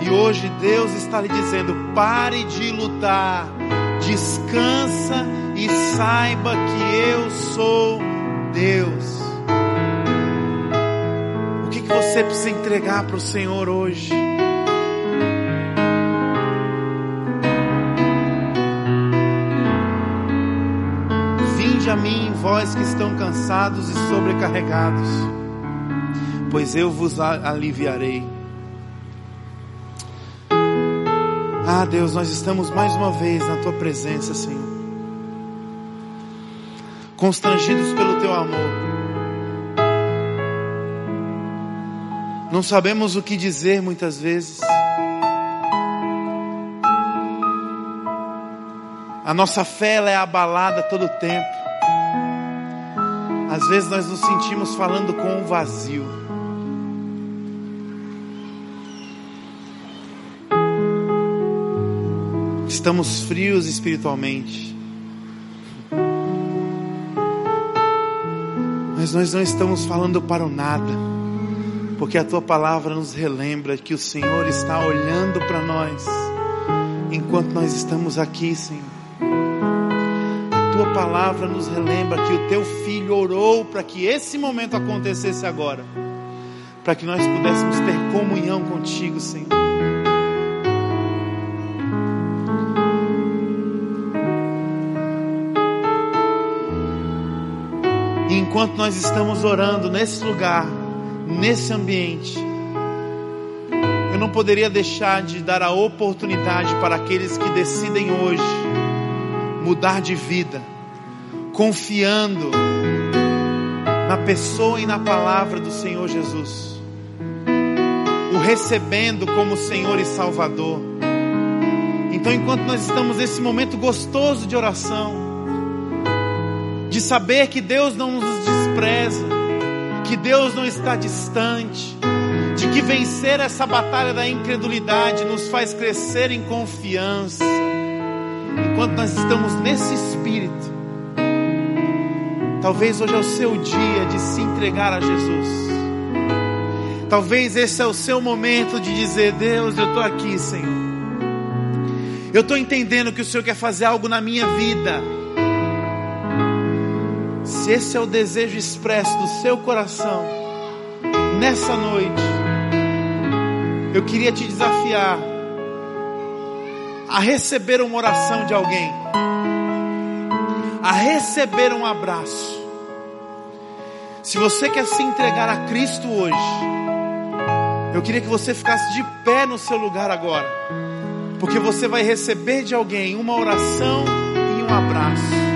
E hoje Deus está lhe dizendo: pare de lutar, descansa e saiba que eu sou Deus. O que, que você precisa entregar para o Senhor hoje? A mim, vós que estão cansados e sobrecarregados, pois eu vos aliviarei. Ah, Deus, nós estamos mais uma vez na tua presença, Senhor. Constrangidos pelo teu amor. Não sabemos o que dizer muitas vezes. A nossa fé ela é abalada todo o tempo. Às vezes nós nos sentimos falando com um vazio. Estamos frios espiritualmente. Mas nós não estamos falando para o nada, porque a tua palavra nos relembra que o Senhor está olhando para nós enquanto nós estamos aqui, Senhor tua palavra nos relembra que o teu filho orou para que esse momento acontecesse agora, para que nós pudéssemos ter comunhão contigo, Senhor. E enquanto nós estamos orando nesse lugar, nesse ambiente, não poderia deixar de dar a oportunidade para aqueles que decidem hoje mudar de vida, confiando na pessoa e na palavra do Senhor Jesus, o recebendo como Senhor e Salvador. Então, enquanto nós estamos nesse momento gostoso de oração, de saber que Deus não nos despreza, que Deus não está distante, de que vencer essa batalha da incredulidade nos faz crescer em confiança. Enquanto nós estamos nesse espírito, talvez hoje é o seu dia de se entregar a Jesus. Talvez esse é o seu momento de dizer: Deus, eu estou aqui, Senhor. Eu estou entendendo que o Senhor quer fazer algo na minha vida. Se esse é o desejo expresso do seu coração, nessa noite, eu queria te desafiar a receber uma oração de alguém, a receber um abraço. Se você quer se entregar a Cristo hoje, eu queria que você ficasse de pé no seu lugar agora, porque você vai receber de alguém uma oração e um abraço.